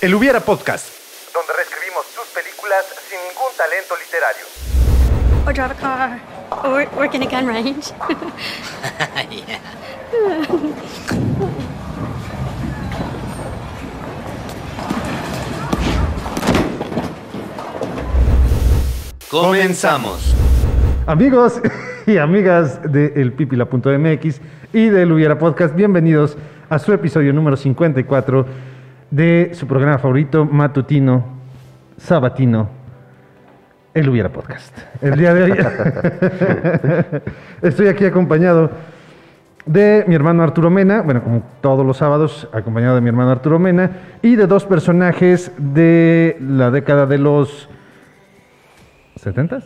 El Hubiera Podcast. donde reescribimos tus películas sin ningún talento literario. or drive a car or work in a gun range. Comenzamos. Amigos y amigas de elpipila.mx y del Hubiera Podcast, bienvenidos a su episodio número 54 de su programa favorito matutino, sabatino, el Hubiera Podcast. El día de hoy estoy aquí acompañado de mi hermano Arturo Mena, bueno, como todos los sábados, acompañado de mi hermano Arturo Mena, y de dos personajes de la década de los 70s.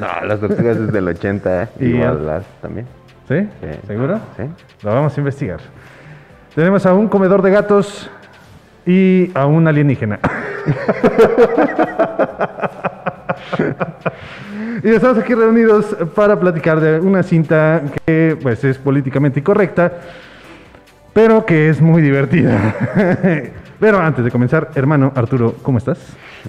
No, las tortugas es del 80, ¿eh? Y igual las también. ¿Sí? Sí. ¿Seguro? Sí. Lo vamos a investigar. Tenemos a un comedor de gatos y a un alienígena. y estamos aquí reunidos para platicar de una cinta que pues es políticamente incorrecta, pero que es muy divertida. pero antes de comenzar, hermano Arturo, ¿cómo estás?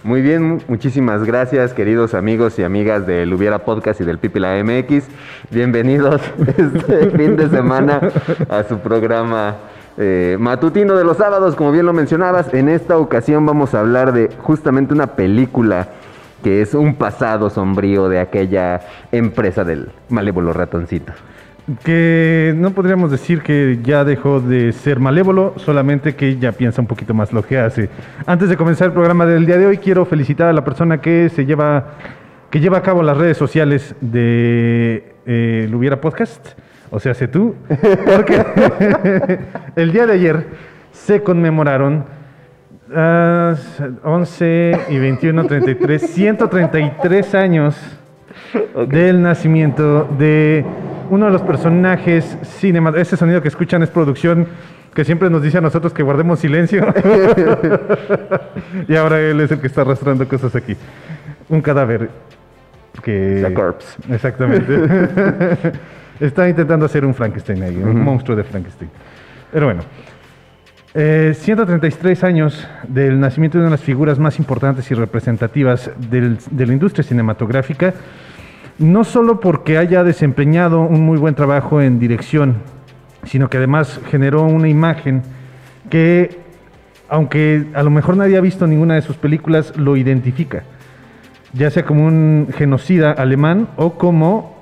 Muy bien, mu- muchísimas gracias, queridos amigos y amigas del Hubiera Podcast y del Pipila MX. Bienvenidos este fin de semana a su programa eh, matutino de los sábados, como bien lo mencionabas. En esta ocasión vamos a hablar de justamente una película que es un pasado sombrío de aquella empresa del malévolo ratoncito. Que no podríamos decir que ya dejó de ser malévolo, solamente que ya piensa un poquito más lo que hace. Antes de comenzar el programa del día de hoy, quiero felicitar a la persona que se lleva, que lleva a cabo las redes sociales de eh, el Hubiera Podcast, o sea, sé tú, porque el día de ayer se conmemoraron ah, 11 y 21, 33, 133 años del nacimiento de uno de los personajes cinematográficos. Ese sonido que escuchan es producción que siempre nos dice a nosotros que guardemos silencio. y ahora él es el que está arrastrando cosas aquí. Un cadáver que... The corpse. Exactamente. está intentando hacer un Frankenstein ahí, un monstruo de Frankenstein. Pero bueno. Eh, 133 años del nacimiento de una de las figuras más importantes y representativas del- de la industria cinematográfica, no solo porque haya desempeñado un muy buen trabajo en dirección, sino que además generó una imagen que, aunque a lo mejor nadie ha visto ninguna de sus películas, lo identifica, ya sea como un genocida alemán o como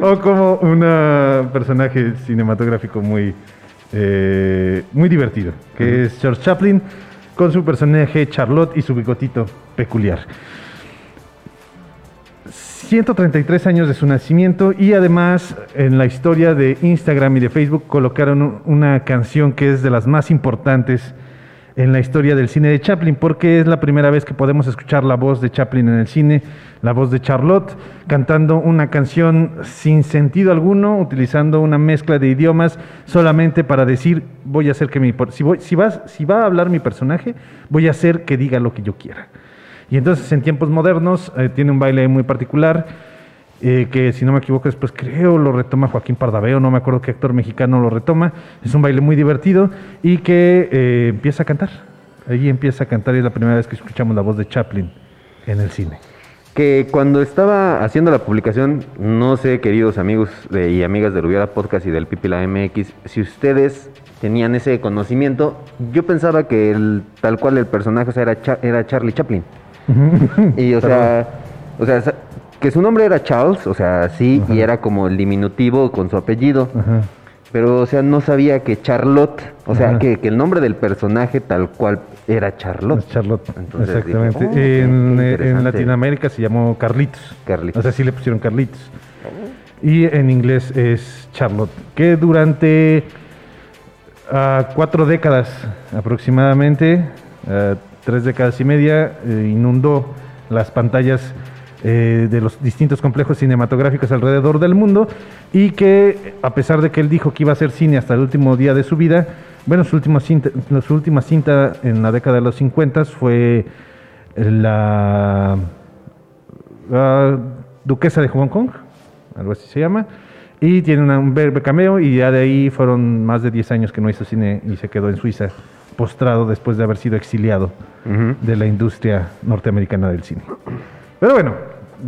o como un personaje cinematográfico muy, eh, muy divertido, que es George Chaplin con su personaje Charlotte y su bigotito peculiar. 133 años de su nacimiento y además en la historia de Instagram y de Facebook colocaron un- una canción que es de las más importantes en la historia del cine de Chaplin, porque es la primera vez que podemos escuchar la voz de Chaplin en el cine, la voz de Charlotte, cantando una canción sin sentido alguno, utilizando una mezcla de idiomas solamente para decir, voy a hacer que mi... Si, voy- si va a hablar mi personaje, voy a hacer que diga lo que yo quiera. Y entonces en tiempos modernos eh, tiene un baile muy particular, eh, que si no me equivoco después creo lo retoma Joaquín Pardaveo, no me acuerdo qué actor mexicano lo retoma. Es un baile muy divertido y que eh, empieza a cantar. Ahí empieza a cantar y es la primera vez que escuchamos la voz de Chaplin en el cine. Que cuando estaba haciendo la publicación, no sé, queridos amigos de- y amigas del Hubiera Podcast y del Pipila MX, si ustedes tenían ese conocimiento, yo pensaba que el, tal cual el personaje o sea, era, era Charlie Chaplin. y o sea, o sea, que su nombre era Charles, o sea, sí, y era como el diminutivo con su apellido. Ajá. Pero, o sea, no sabía que Charlotte, o sea, que, que el nombre del personaje tal cual era Charlotte. Es Charlotte. Entonces dije, Exactamente. oh, en, qué eh, en. Latinoamérica se llamó Carlitos. Carlitos. O sea, sí le pusieron Carlitos. Y en inglés es Charlotte. Que durante ah, cuatro décadas aproximadamente, ah, tres décadas y media, eh, inundó las pantallas eh, de los distintos complejos cinematográficos alrededor del mundo y que a pesar de que él dijo que iba a hacer cine hasta el último día de su vida, bueno, su última cinta, su última cinta en la década de los 50 fue la Duquesa de Hong Kong, algo así se llama, Y tiene una- un breve cameo y ya de ahí fueron más de 10 años que no hizo cine y se quedó en Suiza postrado después de haber sido exiliado de la industria norteamericana del cine. Pero bueno,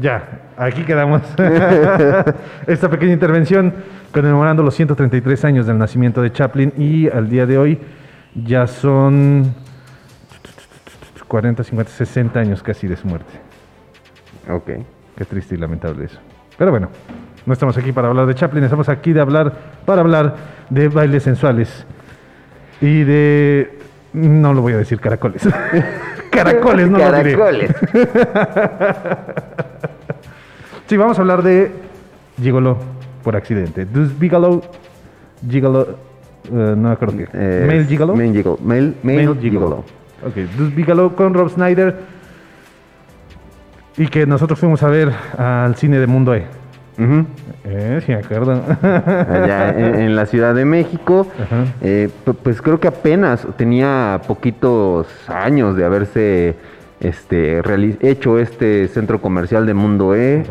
ya, aquí quedamos. Esta pequeña intervención conmemorando los 133 años del nacimiento de Chaplin y al día de hoy ya son 40, 50, 60 años casi de su muerte. Ok. Qué triste y lamentable eso. Pero bueno, no estamos aquí para hablar de Chaplin, estamos aquí de hablar para hablar de bailes sensuales y de no lo voy a decir caracoles. caracoles, no lo diré. Caracoles. Sí, vamos a hablar de Gigolo por accidente. Deuce Bigelow, Gigolo, eh, no me acuerdo qué. Eh, Male Gigolo. Male Gigolo. Male, male Gigolo. Ok, Deuce Bigelow con Rob Snyder. Y que nosotros fuimos a ver al cine de Mundo E. Eh, sí, me acuerdo. allá en, en la Ciudad de México. Eh, pu- pues creo que apenas tenía poquitos años de haberse este, hecho este centro comercial de Mundo E.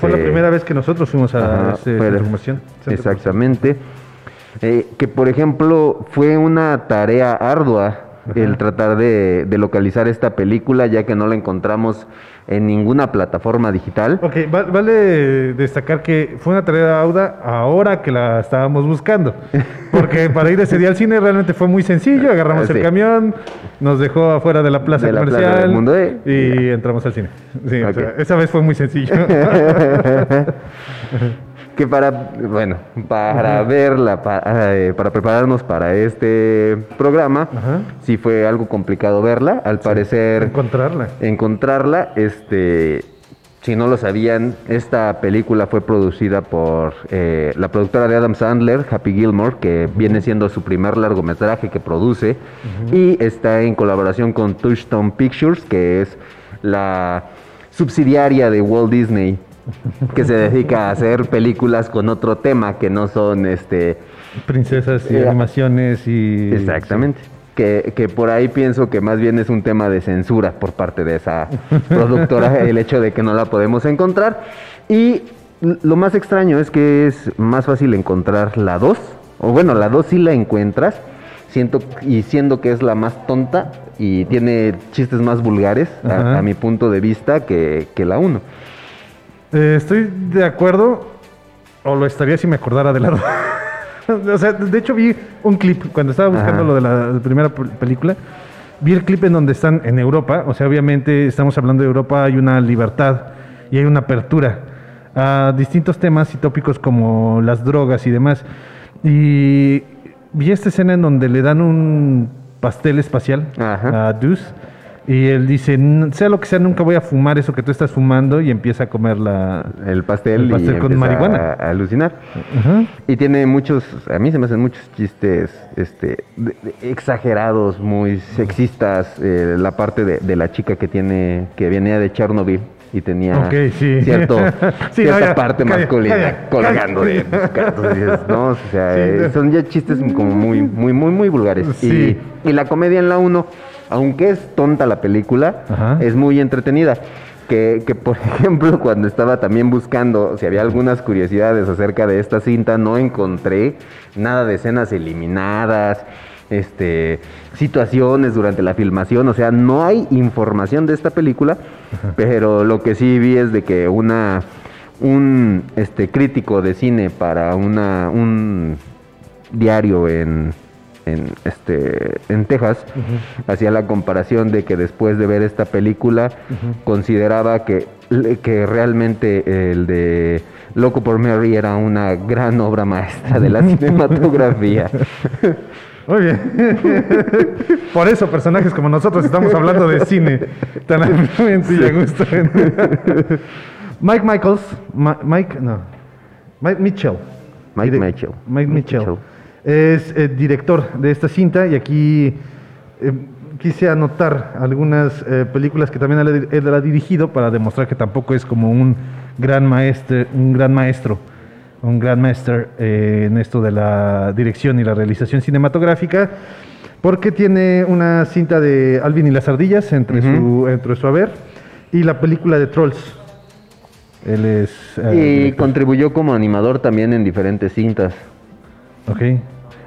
Fue la este, primera vez que nosotros fuimos a ese fue- centro comercial. Centro Exactamente. Eh, que por ejemplo fue una tarea ardua el tratar de, de localizar esta película ya que no la encontramos en ninguna plataforma digital. Ok, va- vale destacar que fue una tarea auda ahora que la estábamos buscando. Porque para ir ese día al cine realmente fue muy sencillo. Agarramos sí. el camión, nos dejó afuera de la plaza De la plaza comercial del Mundo E. y entramos al cine. Sí, o Ok. sea, esa vez fue muy sencillo. que para, bueno, para verla, eh, para prepararnos para este programa, Ajá. sí fue algo complicado verla. Al parecer, Encontrarla. encontrarla, este, si no lo sabían, esta película fue producida por eh, la productora de Adam Sandler, Happy Gilmore, que viene siendo su primer largometraje que produce, y está en colaboración con Touchstone Pictures, que es la subsidiaria de Walt Disney, que se dedica a hacer películas con otro tema que no son este Princesas y Eh, animaciones y... Exactamente. Que, que por ahí pienso que más bien es un tema de censura por parte de esa productora el hecho de que no la podemos encontrar. Y lo más extraño es que es más fácil encontrar la 2. O bueno, la 2 sí la encuentras. Siento, y siendo que es la más tonta y tiene chistes más vulgares, a mi punto de vista, que, que la 1. Eh, estoy de acuerdo, o lo estaría si me acordara de la... o sea, de hecho vi un clip cuando estaba buscando Ajá. lo de la primera pel- película. Vi el clip en donde están en Europa, o sea, obviamente estamos hablando de Europa, hay una libertad y hay una apertura a distintos temas y tópicos como las drogas y demás. Y vi esta escena en donde le dan un pastel espacial Ajá. a Deuce y él dice, "N- sea lo que sea, nunca voy a fumar eso que tú estás fumando y empieza a comer la... El pastel, El pastel y con marihuana. A, a alucinar. Y tiene muchos, a mí se me hacen muchos chistes este, de- de- exagerados, muy sexistas. eh, la parte de, de la chica que tiene, que venía de Chernobyl y tenía sí. cierto, Sí, cierta no, ya, parte calla, masculina calla, colgando calla. de dices, ¿no? O sea, Sí, eh, son ya chistes como muy, muy, muy, muy vulgares. Y, y la comedia en la 1, aunque es tonta la película, Ajá. es muy entretenida. Que, que, por ejemplo, cuando estaba también buscando si había algunas curiosidades acerca de esta cinta, no encontré nada de escenas eliminadas, este, situaciones durante la filmación, o sea, no hay información de esta película, pero lo que sí vi es de que una un este crítico de cine para una un diario en en este en Texas hacía la comparación de que después de ver esta película consideraba que que realmente el de Loco por Mary era una gran obra maestra de la cinematografía. Muy bien. Por eso personajes como nosotros estamos hablando de cine tan ampliamente y a gusto. Mike Michaels, Ma- Mike, no, Mike Mitchell. Mike Mitchell. Mike Mitchell. Mitchell. Es eh, director de esta cinta y aquí eh, quise anotar algunas eh, películas que también él, él ha dirigido para demostrar que tampoco es como un gran maestro, un gran maestro, un gran master eh, en esto de la dirección y la realización cinematográfica, porque tiene una cinta de Alvin y las ardillas entre, su, entre su haber y la película de Trolls. Él es... y contribuyó como animador también en diferentes cintas. Ok.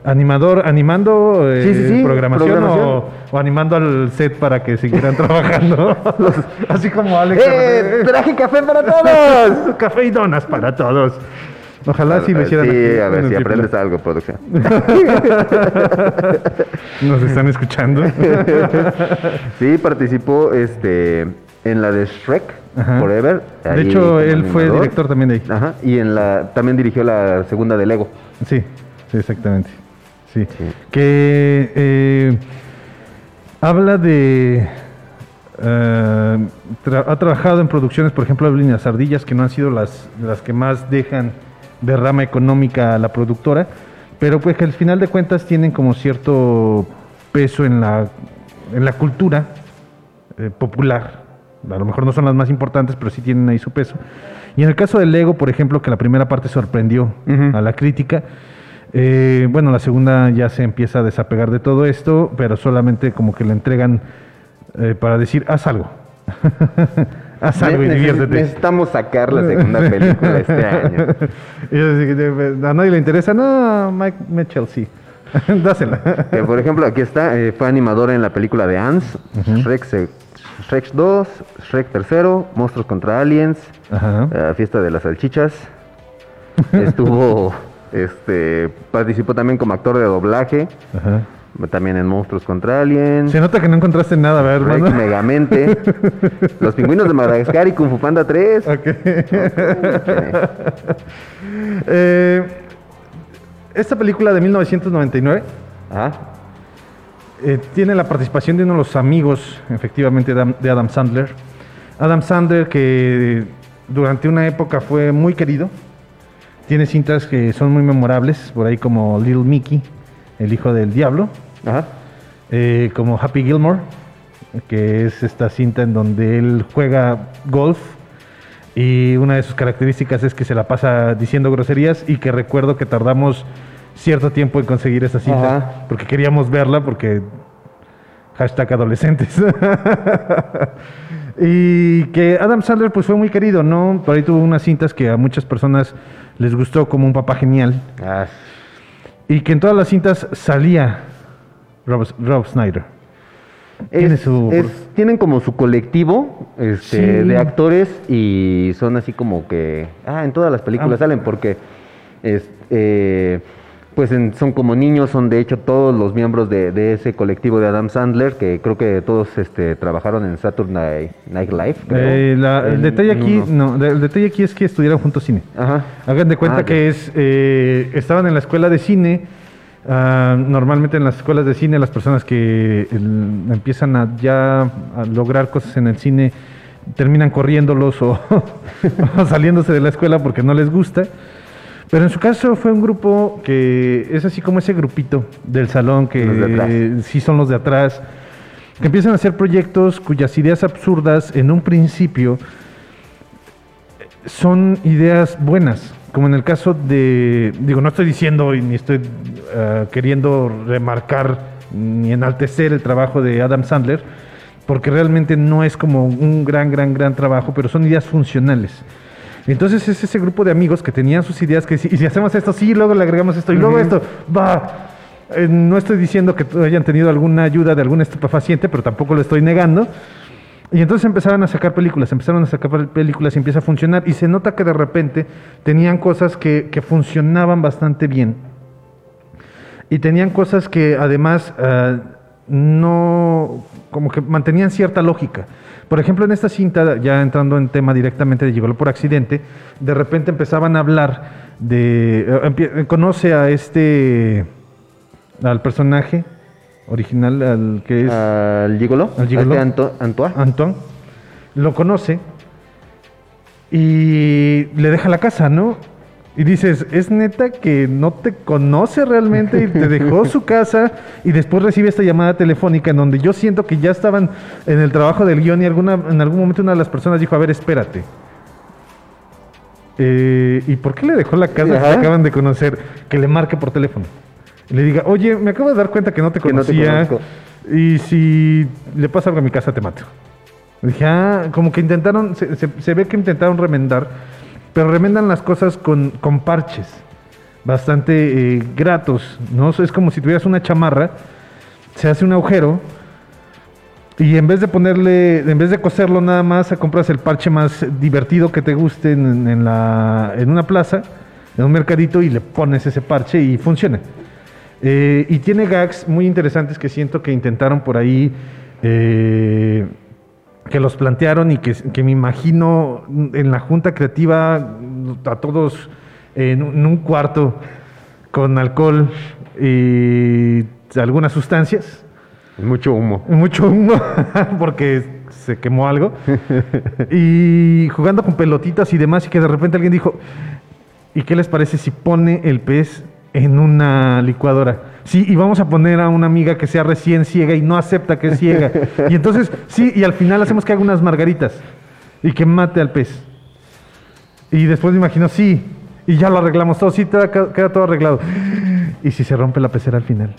Animador, animando eh, Sí, sí, sí, programación, programación. O, o animando al set para que siguieran trabajando. Así como Alex. ¡Eh! ¡Traje café para todos! Café y donas para todos. Ojalá sí lo hicieran Sí, aquí a ver si aprendes algo, producción. Nos están escuchando. Sí, participó este, en la de Shrek Ajá. Forever. De hecho, él fue director también de ahí. Ajá, y en la, también dirigió la segunda de Lego. Sí, sí, exactamente. Sí. Sí. Que eh, habla de. eh, tra- ha trabajado en producciones, por ejemplo, de Las Ardillas, que no han sido las, las que más dejan de rama económica a la productora, pero pues que al final de cuentas tienen como cierto peso en la, en la cultura eh, popular. A lo mejor no son las más importantes, pero sí tienen ahí su peso. Y en el caso del Lego, por ejemplo, que la primera parte sorprendió a la crítica, eh, bueno, la segunda ya se empieza a desapegar de todo esto, pero solamente como que le entregan eh, para decir, haz algo. haz algo y diviértete. Necesitamos sacar la segunda película este año. Y de- a nadie le interesa, no, Mike Mitchell sí. Dásela. Que, por ejemplo, aquí está, eh, fue animador en la película de Ants, Shrek, se- Shrek 2, Shrek 3, Monstruos contra Aliens, eh, Fiesta de las Salchichas. Estuvo, este, participó también como actor de doblaje, Ajá. también en Monstruos contra Aliens. Se nota que no encontraste nada, ¿verdad, hermano? Megamente, Los Pingüinos de Madagascar y Kung Fu Panda 3. Ok. Eh, esta película de 1999 Ajá. eh, tiene la participación de uno de los amigos, efectivamente, de Adam Sandler. Adam Sandler, que durante una época fue muy querido. Tiene cintas que son muy memorables, por ahí como Little Mickey, el hijo del diablo, Ajá. eh, como Happy Gilmore, que es esta cinta en donde él juega golf y una de sus características es que se la pasa diciendo groserías y que recuerdo que tardamos cierto tiempo en conseguir esa cinta Ajá. porque queríamos verla porque hashtag adolescentes y que Adam Sandler pues fue muy querido no por ahí tuvo unas cintas que a muchas personas les gustó como un papá genial Ah, y que en todas las cintas salía Rob, Rob Snyder Tiene Es- su- es- tienen como su colectivo este, Sí. de actores y son así como que ah en todas las películas Ah. salen porque es, eh, pues en- son como niños son de hecho todos los miembros de, de ese colectivo de Adam Sandler que creo que todos este, trabajaron en Saturday Night Live Eh, la- el en- detalle aquí no el detalle aquí es que estudiaron juntos cine ajá Hagan de cuenta Ah, que es, eh, estaban en la escuela de cine. ah, normalmente en las escuelas de cine las personas que el- empiezan a ya a lograr cosas en el cine terminan corriéndolos o, o saliéndose de la escuela porque no les gusta. Pero en su caso fue un grupo que es así como ese grupito del salón que sí son los de atrás, que empiezan a hacer proyectos cuyas ideas absurdas en un principio son ideas buenas, como en el caso de, digo, no estoy diciendo y ni estoy eh, queriendo remarcar ni enaltecer el trabajo de Adam Sandler, porque realmente no es como un gran, gran, gran trabajo, pero son ideas funcionales. Entonces es ese grupo de amigos que tenían sus ideas que y si hacemos esto, sí, luego le agregamos esto, y luego esto, va. Eh, no estoy diciendo que hayan tenido alguna ayuda de algún estupefaciente, pero tampoco lo estoy negando. Y entonces empezaron a sacar películas, empezaron a sacar pel- películas y empieza a funcionar. Y se nota que de repente tenían cosas que, que funcionaban bastante bien. Y tenían cosas que además eh, no, como que mantenían cierta lógica. Por ejemplo, en esta cinta, ya entrando en tema directamente de Llegó por accidente, de repente empezaban a hablar de... eh, conoce a este... al personaje original, al que es... al gigolo Al gigolo. Anto- Antoine Antoine, lo conoce y le deja la casa, ¿no? Y dices, es neta que no te conoce realmente y te dejó su casa y después recibe esta llamada telefónica en donde yo siento que ya estaban en el trabajo del guion y alguna, en algún momento una de las personas dijo, a ver, espérate. Eh, ¿Y por qué le dejó la casa Ajá. se acaban de conocer? Que le marque por teléfono. Y le diga, oye, me acabo de dar cuenta que no te Que no te conocía y si le pasa algo a mi casa te mato. Dije, ah, como que intentaron, se, se- se ve que intentaron remendar, pero remendan las cosas con, con parches bastante eh, gratos, ¿no? Es como si tuvieras una chamarra, se hace un agujero y en vez de ponerle, en vez de coserlo nada más, compras el parche más divertido que te guste en, en la, en una plaza, en un mercadito y le pones ese parche y funciona. Eh, y tiene gags muy interesantes que siento que intentaron por ahí, eh, que los plantearon y que, que me imagino en la junta creativa a todos en un, en un cuarto con alcohol y algunas sustancias, Mucho humo. mucho humo porque se quemó algo y jugando con pelotitas y demás y que de repente alguien dijo, ¿y qué les parece si pone el pez en una licuadora? Sí, y vamos a poner a una amiga que sea recién ciega y no acepta que es ciega. Y entonces, sí, y al final hacemos que haga unas margaritas y que mate al pez. Y después me imagino, sí, y ya lo arreglamos todo, sí, queda, todo arreglado. ¿Y si se rompe la pecera al final?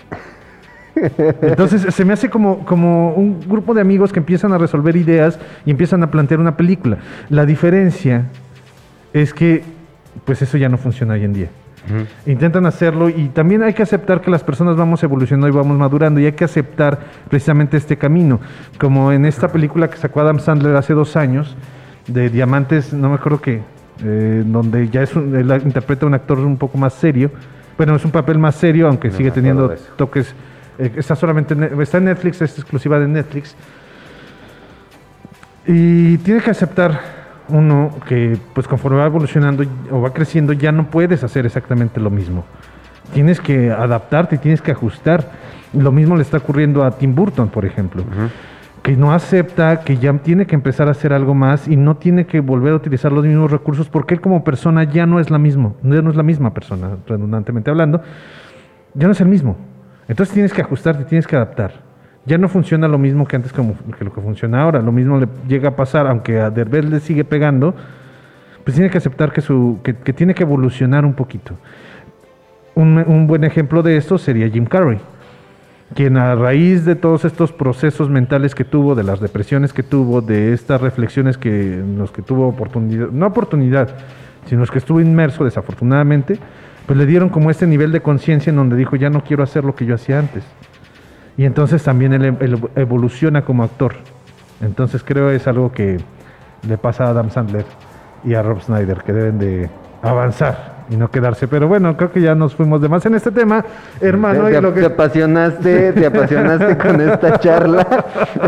Entonces se me hace como, como un grupo de amigos que empiezan a resolver ideas y empiezan a plantear una película. La diferencia es que pues eso ya no funciona hoy en día. Intentan hacerlo y también hay que aceptar que las personas vamos evolucionando y vamos madurando y hay que aceptar precisamente este camino. Como en esta película que sacó Adam Sandler hace dos años, de Diamantes, no me acuerdo qué, eh, donde ya es un, él interpreta a un actor un poco más serio. Bueno, es un papel más serio, aunque No sigue teniendo toques. eh, está solamente en está en Netflix, es exclusiva de Netflix. Y tiene que aceptar uno que, pues conforme va evolucionando o va creciendo, ya no puedes hacer exactamente lo mismo. Tienes que adaptarte, tienes que ajustar. Lo mismo le está ocurriendo a Tim Burton, por ejemplo, que no acepta que ya tiene que empezar a hacer algo más y no tiene que volver a utilizar los mismos recursos porque él como persona ya no es la misma, ya no es la misma persona, redundantemente hablando, ya no es el mismo. Entonces tienes que ajustarte, tienes que adaptar. Ya no funciona lo mismo que antes como que lo que funciona ahora. Lo mismo le llega a pasar, aunque a Derbez le sigue pegando, pues tiene que aceptar que, su, que, tiene que evolucionar un poquito. Un, un buen ejemplo de esto sería Jim Carrey, quien a raíz de todos estos procesos mentales que tuvo, de las depresiones que tuvo, de estas reflexiones que, en los que tuvo oportunidad, no oportunidad, sino los que estuvo inmerso desafortunadamente, pues le dieron como este nivel de conciencia en donde dijo, ya no quiero hacer lo que yo hacía antes. Y entonces también él, él evoluciona como actor. Entonces creo es algo que le pasa a Adam Sandler y a Rob Snyder, que deben de avanzar y no quedarse. Pero bueno, creo que ya nos fuimos de más en este tema, hermano. te, y lo te que... apasionaste, te apasionaste con esta charla.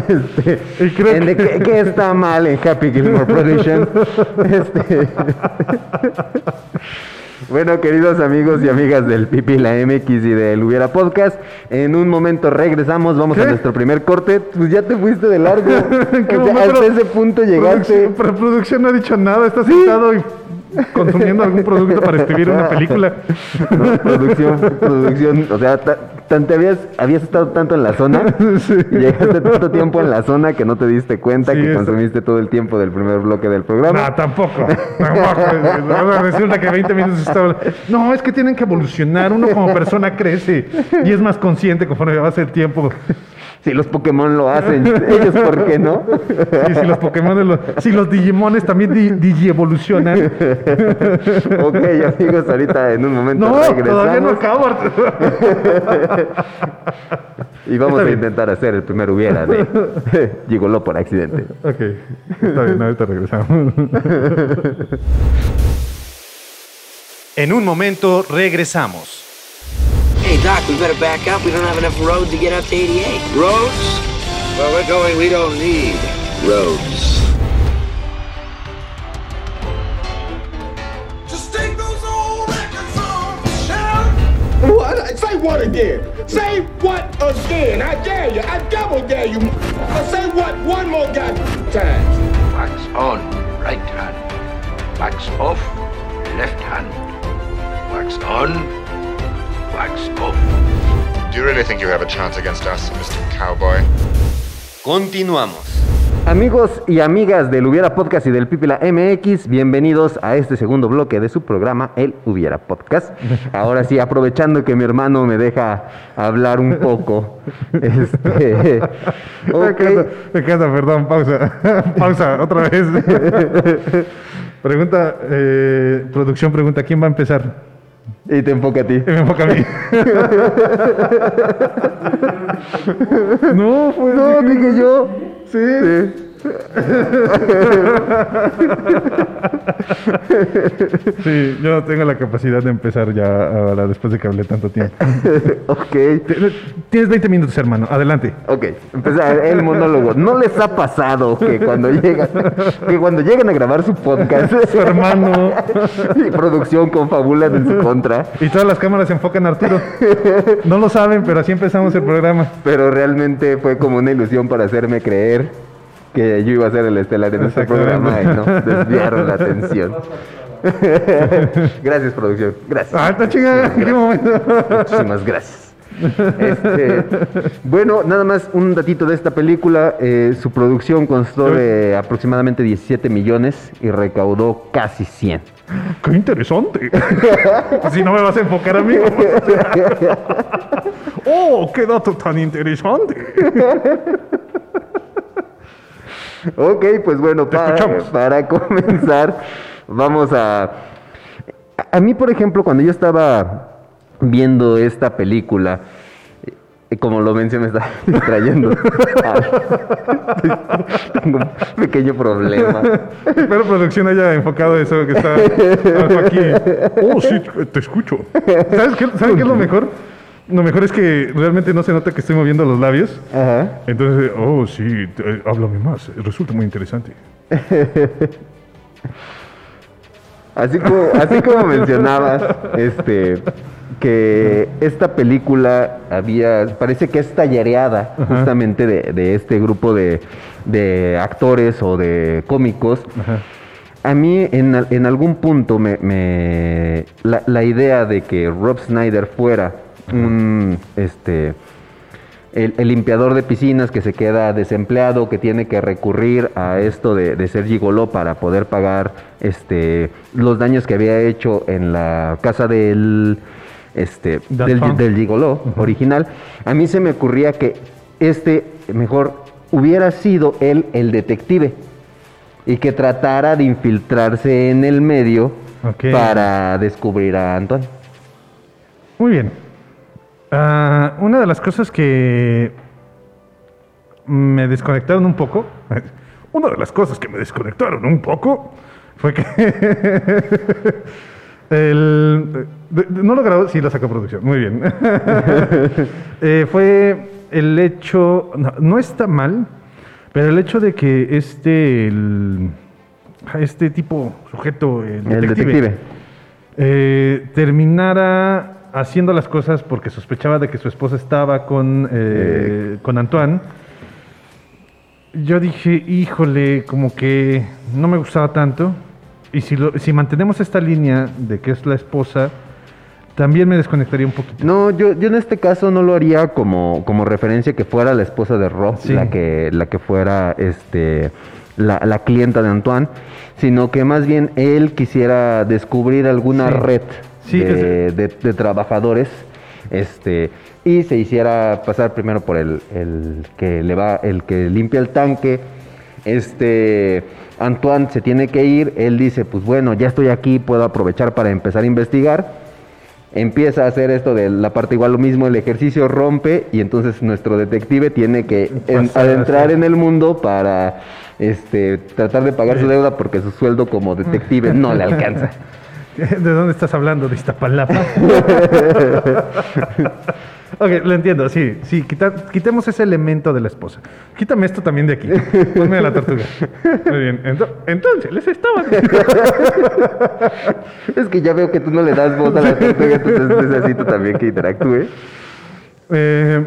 Este, Y creo en de que- qué, qué está mal en Happy Gilmore Production. Este, bueno, queridos amigos y amigas del Pipi la MX y del Hubiera Podcast, en un momento regresamos, vamos a nuestro primer corte. Pues ya te fuiste de largo. ¿En qué O sea, hasta ese punto llegaste. Producción, producción no ha dicho nada, está sentado y consumiendo algún producto para escribir una película. ¿no? Producción, producción, o sea, ta- tan te habías, habías estado tanto en la zona, llegaste tanto tiempo en la zona que no te diste cuenta Sí, que eso. consumiste todo el tiempo del primer bloque del programa. No, tampoco. tampoco. Ahora Resulta que 20 minutos estaba. No, es que tienen que evolucionar. Uno como persona crece y es más consciente conforme pasa el tiempo. Si los Pokémon lo hacen, ellos por qué no. Sí, si los Pokémon, si los Digimones también di, digievolucionan. ok, amigos, ahorita en un momento No, regresamos todavía no acabo. y vamos Está a bien. intentar hacer el primer hubiera de Gigoló por accidente. Ok, está bien, ahorita regresamos. En un momento regresamos. Hey, Doc, we better back up. We don't have enough road to get up to 88. Roads? Where we're going, we don't need roads. Just take those old records off the shelf. What? Say what again? Say what again? I dare you. I double dare you. Uh, say what one more goddamn time. Wax on, right hand. Wax off, left hand. Wax on, off. Do you really think you have a chance against us, Mr. Cowboy? Continuamos. Amigos y amigas del Hubiera Podcast y del Pipila MX, bienvenidos a este segundo bloque de su programa, el Hubiera Podcast. Ahora sí, aprovechando que mi hermano me deja hablar un poco. Este, Me ok. encanta, me encanta, perdón, pausa. pausa, otra vez. pregunta, eh, producción pregunta, ¿quién va a empezar? Y te enfoca a ti. Y me enfoca a mí. no, fue No, dije yo. Sí. Sí, yo no tengo la capacidad de empezar ya ahora, después de que hablé tanto tiempo. Ok. Tienes 20 minutos, hermano. Adelante. Ok, empezar el monólogo. ¿No les ha pasado que cuando llegan, que cuando llegan a grabar su podcast, Su hermano. y producción confabulan en su contra, Y todas las cámaras se enfocan a Arturo. No lo saben, pero así empezamos el programa. pero realmente fue como una ilusión para hacerme creer que yo iba a ser el estelar en este programa y no desviaron la atención. gracias, producción. Gracias. Ah, está chingada. ¿En qué momento? Muchísimas gracias. Este, bueno, nada más un datito de esta película. eh, su producción constó de aproximadamente 17 millones y recaudó casi 100. ¡Qué interesante! si no me vas a enfocar a mí. ¡Oh, qué dato tan interesante! Ok, pues bueno, para, para comenzar, vamos a... A mí, por ejemplo, cuando yo estaba viendo esta película, eh, como lo mencioné, me está distrayendo. Tengo un pequeño problema. Espero producción haya enfocado eso que está aquí. ¡Oh, sí, te escucho! ¿Sabes qué, ¿saben qué es lo mejor? Lo mejor es que realmente no se nota que estoy moviendo los labios. Ajá. Entonces, oh, sí, eh, háblame más. Resulta muy interesante. Así como, así como mencionabas, este, que esta película había, parece que es tallereada justamente de, de este grupo de, de actores o de cómicos. A mí en, en algún punto me, me- la, la idea de que Rob Snyder fuera un este el, el limpiador de piscinas que se queda desempleado, que tiene que recurrir a esto de, de ser gigoló para poder pagar este, los daños que había hecho en la casa del, este, del, del gigoló original. A mí se me ocurría que este mejor hubiera sido él el detective y que tratara de infiltrarse en el medio para descubrir a Antoine. Muy bien. Ah, una de las cosas que me desconectaron un poco, una de las cosas que me desconectaron un poco fue que el, no lo grabó, sí lo sacó producción, muy bien. Eh, fue el hecho, no, no está mal, pero el hecho de que este, el- este tipo, sujeto, el El detective. eh, terminara haciendo las cosas porque sospechaba de que su esposa estaba con, eh, con Antoine. Yo dije, híjole, como que no me gustaba tanto. Y si, lo- si mantenemos esta línea de que es la esposa, también me desconectaría un poquito. No, yo, yo en este caso no lo haría como, como referencia que fuera la esposa de Rob, Sí. la que, la que fuera este la, la clienta de Antoine, sino que más bien él quisiera descubrir alguna Sí. red Sí, de, de- de trabajadores este y se hiciera pasar primero por el, el que le va el que limpia el tanque. Este Antoine se tiene que ir él dice pues bueno ya estoy aquí puedo aprovechar para empezar a investigar empieza a hacer esto de la parte igual lo mismo, el ejercicio rompe y entonces nuestro detective tiene que en- adentrar en el mundo para este tratar de pagar su deuda porque su sueldo como detective no le alcanza. ¿De dónde estás hablando? ¿De Iztapalapa? ok, lo entiendo, sí. Sí, quita- quitemos ese elemento de la esposa. Quítame esto también de aquí. Ponme a la tortuga. Muy bien. Ento- entonces, les estaba. Es que ya veo que tú no le das voz a la tortuga, entonces necesito también que interactúe. Eh,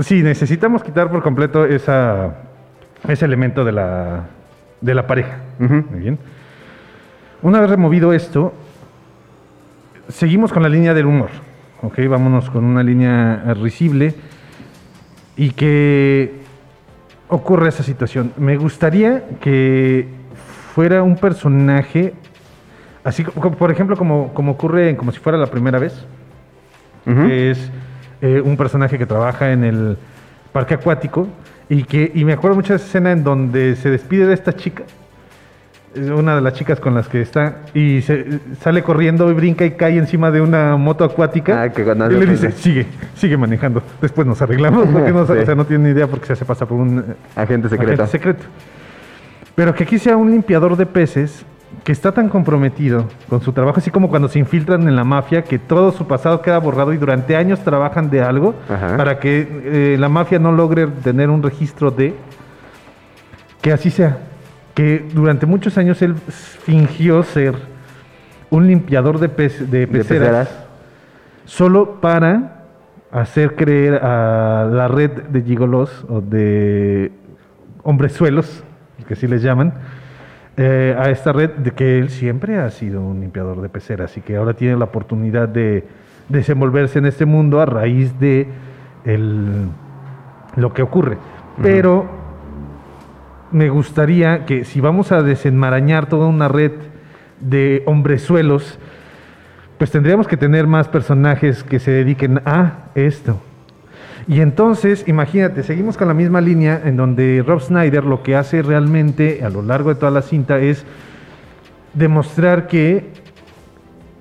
sí, necesitamos quitar por completo esa, ese elemento de la, de la pareja. Muy bien. Una vez removido esto, seguimos con la línea del humor. Ok, vámonos con una línea risible y que ocurre esa situación. Me gustaría que fuera un personaje, así como, por ejemplo, como, como ocurre en como si fuera la primera vez, que es eh, un personaje que trabaja en el parque acuático y que y me acuerdo mucho de esa escena en donde se despide de esta chica, una de las chicas con las que está y se sale corriendo y brinca y cae encima de una moto acuática Ah, que y le dice sigue sigue manejando después nos arreglamos porque no, Sí. o sea, no tiene ni idea porque se hace pasar por un eh, Agente secreto. agente secreto. Pero que aquí sea un limpiador de peces que está tan comprometido con su trabajo, así como cuando se infiltran en la mafia, que todo su pasado queda borrado y durante años trabajan de algo Ajá. para que eh, la mafia no logre tener un registro de que así sea. Que durante muchos años él fingió ser un limpiador de, pez- de De peceras, peceras. solo para hacer creer a la red de gigolos o de hombrezuelos, que así les llaman, eh, a esta red de que él siempre ha sido un limpiador de peceras y que ahora tiene la oportunidad de desenvolverse en este mundo a raíz de el- lo que ocurre. Pero me gustaría que si vamos a desenmarañar toda una red de hombrezuelos, pues tendríamos que tener más personajes que se dediquen a esto. Y entonces, imagínate, seguimos con la misma línea en donde Rob Snyder lo que hace realmente a lo largo de toda la cinta es demostrar que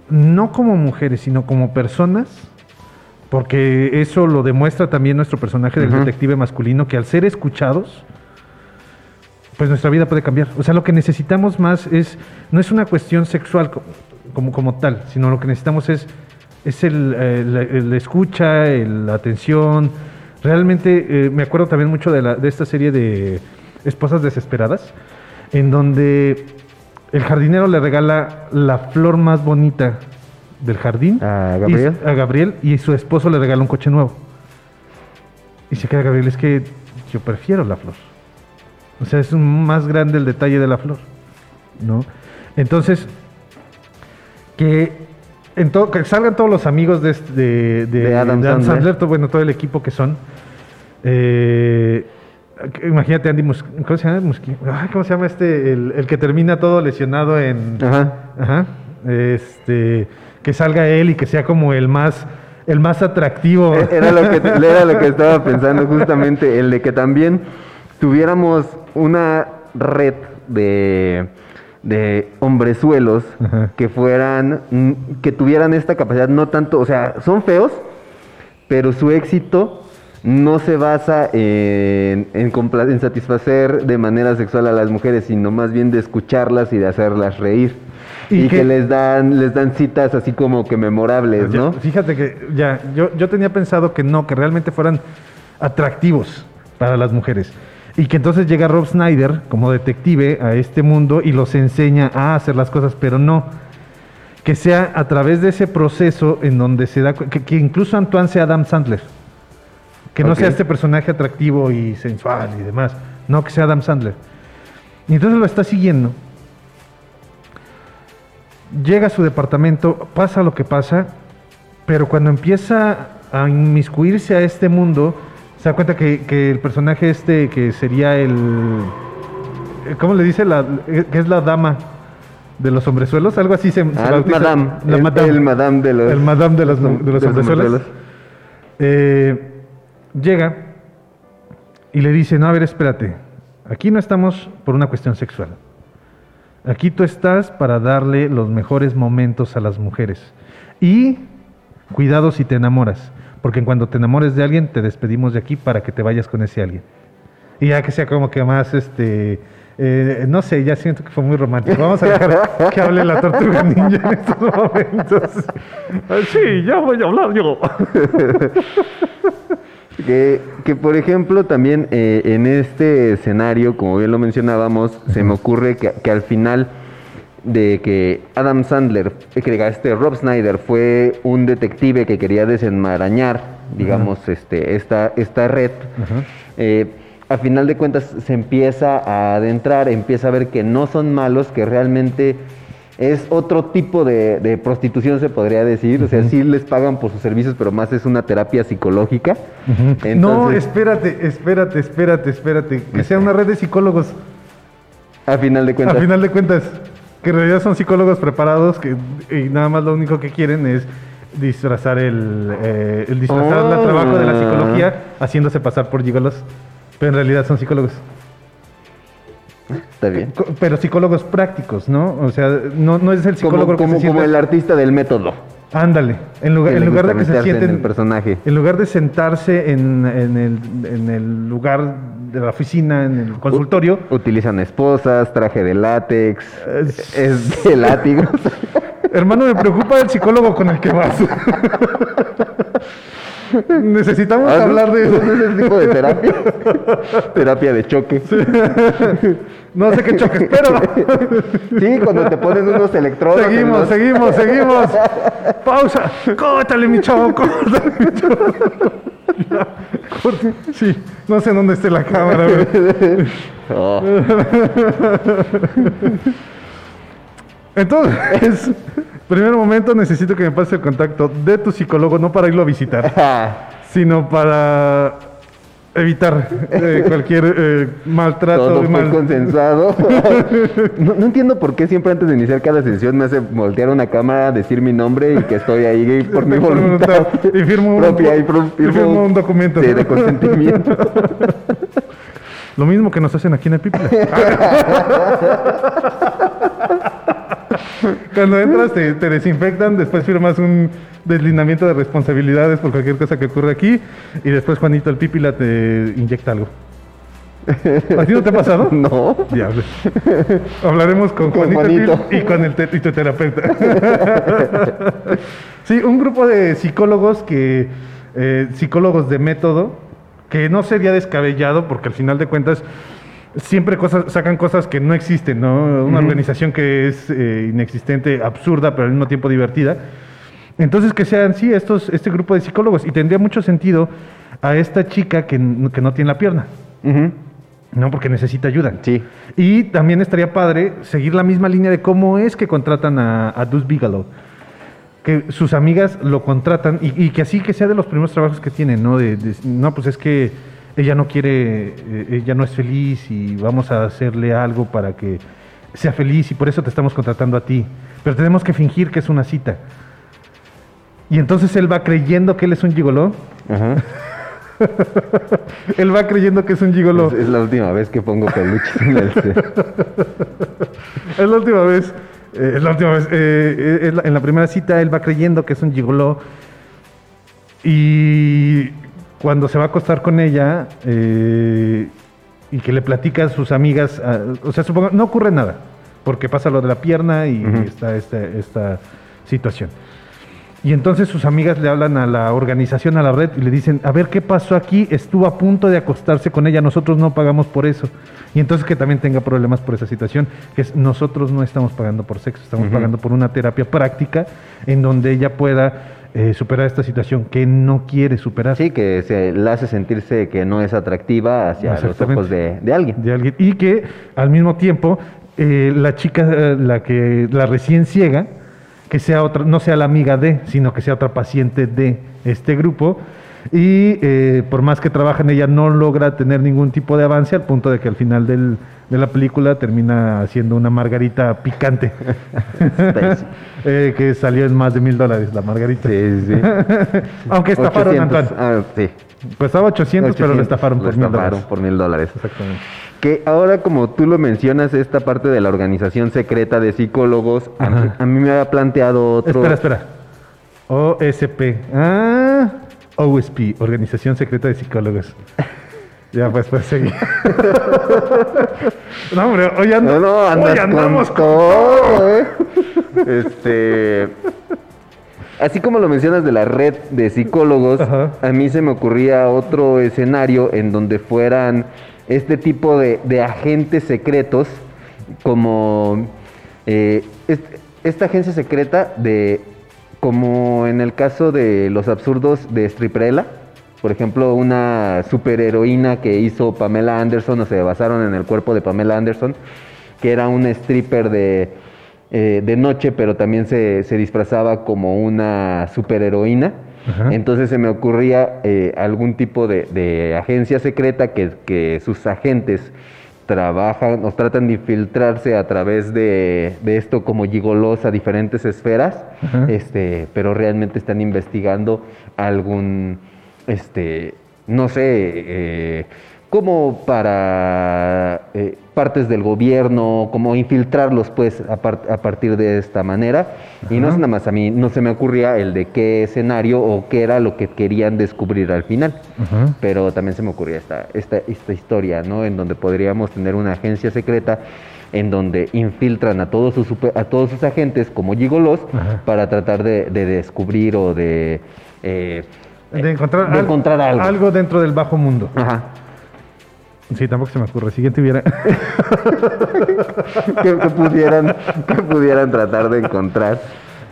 no como mujeres, sino como personas, porque eso lo demuestra también nuestro personaje del detective masculino, que al ser escuchados, pues nuestra vida puede cambiar. O sea, lo que necesitamos más es, no es una cuestión sexual co- como, como tal, sino lo que necesitamos es, es el, eh, el escucha, el- la atención. Realmente eh, me acuerdo también mucho de, la, de esta serie de Esposas Desesperadas, en donde el jardinero le regala la flor más bonita del jardín ¿A y- Gabriel? a Gabriel y su esposo le regala un coche nuevo. Y se queda Gabriel, es que yo prefiero la flor. O sea, es un- más grande el detalle de la flor, ¿no? Entonces, que, en todo, que salgan todos los amigos de, este- de, de- De Adam Sandler. todo, bueno, todo el equipo que son. Eh, imagínate Andy Mus ¿cómo se llama? ¿Cómo se llama este? El, el que termina todo lesionado en... Ajá. Ajá. Este, que salga él y que sea como el más, el más atractivo. E- Era lo, que, era lo que estaba pensando justamente, el de que también tuviéramos una red de, de hombrezuelos Ajá. que fueran, mm, que tuvieran esta capacidad, no tanto, o sea, son feos, pero su éxito no se basa en, en, en satisfacer de manera sexual a las mujeres, sino más bien de escucharlas y de hacerlas reír. Y Y, que, que- les dan les dan citas así como que memorables, Ya, ¿no? Fíjate que ya, yo, yo tenía pensado que no, que realmente fueran atractivos para las mujeres. Y que entonces llega Rob Snyder como detective a este mundo y los enseña a hacer las cosas, pero no. Que sea a través de ese proceso en donde se da, que, que incluso Antoine sea Adam Sandler. Que no Ok. sea este personaje atractivo y sensual y demás. No, que sea Adam Sandler. Y entonces lo está siguiendo. Llega a su departamento, pasa lo que pasa, pero cuando empieza a inmiscuirse a este mundo, se da cuenta que, que el personaje este, que sería el... ¿Cómo le dice? La, que es la dama de los hombrezuelos, algo así se, se Ah, bautiza. madame, La el- madame. el madame de los- El madame de los, de los de los hombrezuelos. hombrezuelos. Eh, llega y le dice, no, a ver, espérate, aquí no estamos por una cuestión sexual. Aquí tú estás para darle los mejores momentos a las mujeres. Y cuidado si te enamoras, porque cuando te enamores de alguien, te despedimos de aquí para que te vayas con ese alguien. Y ya que sea como que más, este, eh, no sé, ya siento que fue muy romántico. Vamos a dejar que hable la tortuga ninja en estos momentos. Ah, Sí, ya voy a hablar yo. Que, que, por ejemplo también eh, en este escenario, como bien lo mencionábamos, se me ocurre que, que al final de que Adam Sandler, eh, que diga, este Rob Snyder fue un detective que quería desenmarañar, digamos, este, esta, esta red, eh, a final de cuentas se empieza a adentrar, empieza a ver que no son malos, que realmente es otro tipo de, de prostitución, se podría decir. O sea, sí les pagan por sus servicios, pero más es una terapia psicológica. no, Entonces, espérate, espérate, espérate, espérate. Que sea una red de psicólogos. a final de A cuentas. final de cuentas, que en realidad son psicólogos preparados que y nada más lo único que quieren es disfrazar el, eh, el disfrazar el trabajo de la psicología haciéndose pasar por gigolos. Pero en realidad son psicólogos. Está bien. Pero psicólogos prácticos, ¿no? O sea, no, no es el Como, psicólogo que como, se como sienta- el artista del método. Ándale, en lugar, Que en le lugar de que se meterse en sienten el personaje. en lugar de sentarse en, en el, en el lugar de la oficina, en el consultorio, Utilizan esposas, traje de látex, es de látigos. hermano, me preocupa el psicólogo con el que vas. Necesitamos Ah, hablar de eso. ¿Es ese tipo de terapia? terapia de choque. No sé qué choques, pero Sí, cuando te ponen unos electrodos. seguimos, los- seguimos, seguimos. Pausa. Córtale, mi chavo, córtale, mi chavo. Sí, no sé dónde esté la cámara. Oh. Entonces, primer momento necesito que me pase el contacto de tu psicólogo, no para irlo a visitar, sino para evitar eh, cualquier eh, maltrato. Todo mal- consensuado. no, no entiendo por qué siempre antes de iniciar cada sesión me hace voltear una cámara, decir mi nombre y que estoy ahí por mi voluntad. Y firmo un- propia. Y, pro- y firmo un documento. De consentimiento. Lo mismo que nos hacen aquí en el Piple. Cuando entras te, te desinfectan, después firmas un deslindamiento de responsabilidades por cualquier cosa que ocurra aquí y después Juanito el Pipila te inyecta algo. ¿A ti no te ha pasado? no. Diablos. Hablaremos con, Con Juanito, y con el te- y tu terapeuta. sí, un grupo de psicólogos que eh, psicólogos de método que no sería descabellado porque al final de cuentas siempre cosas sacan cosas que no existen, ¿no? Una organización que es eh, inexistente, absurda, pero al mismo tiempo divertida. Entonces que sean sí estos este grupo de psicólogos y tendría mucho sentido a esta chica que, que no tiene la pierna. Ujú. No, porque necesita ayuda. Sí. Y también estaría padre seguir la misma línea de cómo es que contratan a, a Dus Bigelow. Que sus amigas lo contratan y, y que así que sea de los primeros trabajos que tienen, ¿no? De, de- no, pues es que ella no quiere, eh, ella no es feliz y vamos a hacerle algo para que sea feliz y por eso te estamos contratando a ti. Pero tenemos que fingir que es una cita. Y entonces él va creyendo que él es un gigoló. Ajá. Él va creyendo que es un gigoló. Es, es la última vez que pongo peluches en el set. Es la última vez. eh, es la última vez. eh, en la primera cita él va creyendo que es un gigoló. Y cuando se va a acostar con ella eh, y que le platica a sus amigas, ah, o sea, supongo, no ocurre nada, porque pasa lo de la pierna y, Ujú. está esta, esta situación. Y entonces sus amigas le hablan a la organización, a la red, y le dicen, a ver qué pasó aquí, estuvo a punto de acostarse con ella, nosotros no pagamos por eso. Y entonces que también tenga problemas por esa situación, que es nosotros no estamos pagando por sexo, estamos Ujú. pagando por una terapia práctica en donde ella pueda eh, superar esta situación que no quiere superar. Sí, que se la hace sentirse que no es atractiva hacia los ojos de, de alguien. de alguien. Y que al mismo tiempo eh, la chica, eh, la que la recién ciega, que sea otra, no sea la amiga de, sino que sea otra paciente de este grupo. Y eh, por más que trabajan, ella no logra tener ningún tipo de avance al punto de que al final del- de la película termina haciendo una margarita picante. Eh, que salió en más de mil dólares la margarita. Sí, sí, sí. Aunque estafaron, 800, Antoine. Ah, sí. Costaba 800, pero lo 800, estafaron por mil dólares. por mil dólares. Exactamente. Que ahora, como tú lo mencionas, esta parte de la organización secreta de psicólogos, a, Ajá. a mí me había planteado otro. Espera, espera. OSP. Ah, OSP, Organización Secreta de Psicólogos. Ya, pues, pues seguir. no, hombre, hoy, ando- No, no, hoy andamos con todo, ¿eh? Este. Así como lo mencionas de la red de psicólogos, Ajá. a mí se me ocurría otro escenario en donde fueran este tipo de, de agentes secretos, como eh, est- esta agencia secreta de, como en el caso de los absurdos de Stripperella, por ejemplo, una superheroína que hizo Pamela Anderson o se basaron en el cuerpo de Pamela Anderson, que era un stripper de, eh, de noche, pero también se, se disfrazaba como una superheroína. Ajá. Entonces se me ocurría eh, algún tipo de, de agencia secreta que, que sus agentes trabajan o tratan de infiltrarse a través de, de esto como gigolos a diferentes esferas, Ajá. este, pero realmente están investigando algún, este, no sé, eh, como para eh, partes del gobierno, como infiltrarlos pues a, par- a partir de esta manera. Y no es nada más a mí, no se me ocurría el de qué escenario o qué era lo que querían descubrir al final. Ajá. Pero también se me ocurría esta, esta, esta historia, ¿no? En donde podríamos tener una agencia secreta en donde infiltran a todos sus, super- a todos sus agentes como gigolos Ajá. para tratar de, de descubrir o de... eh, De encontrar, de al- encontrar algo. dentro del bajo mundo. Ajá. Sí, tampoco se me ocurre. Siguiente hubiera. que, que pudieran, que pudieran tratar de encontrar.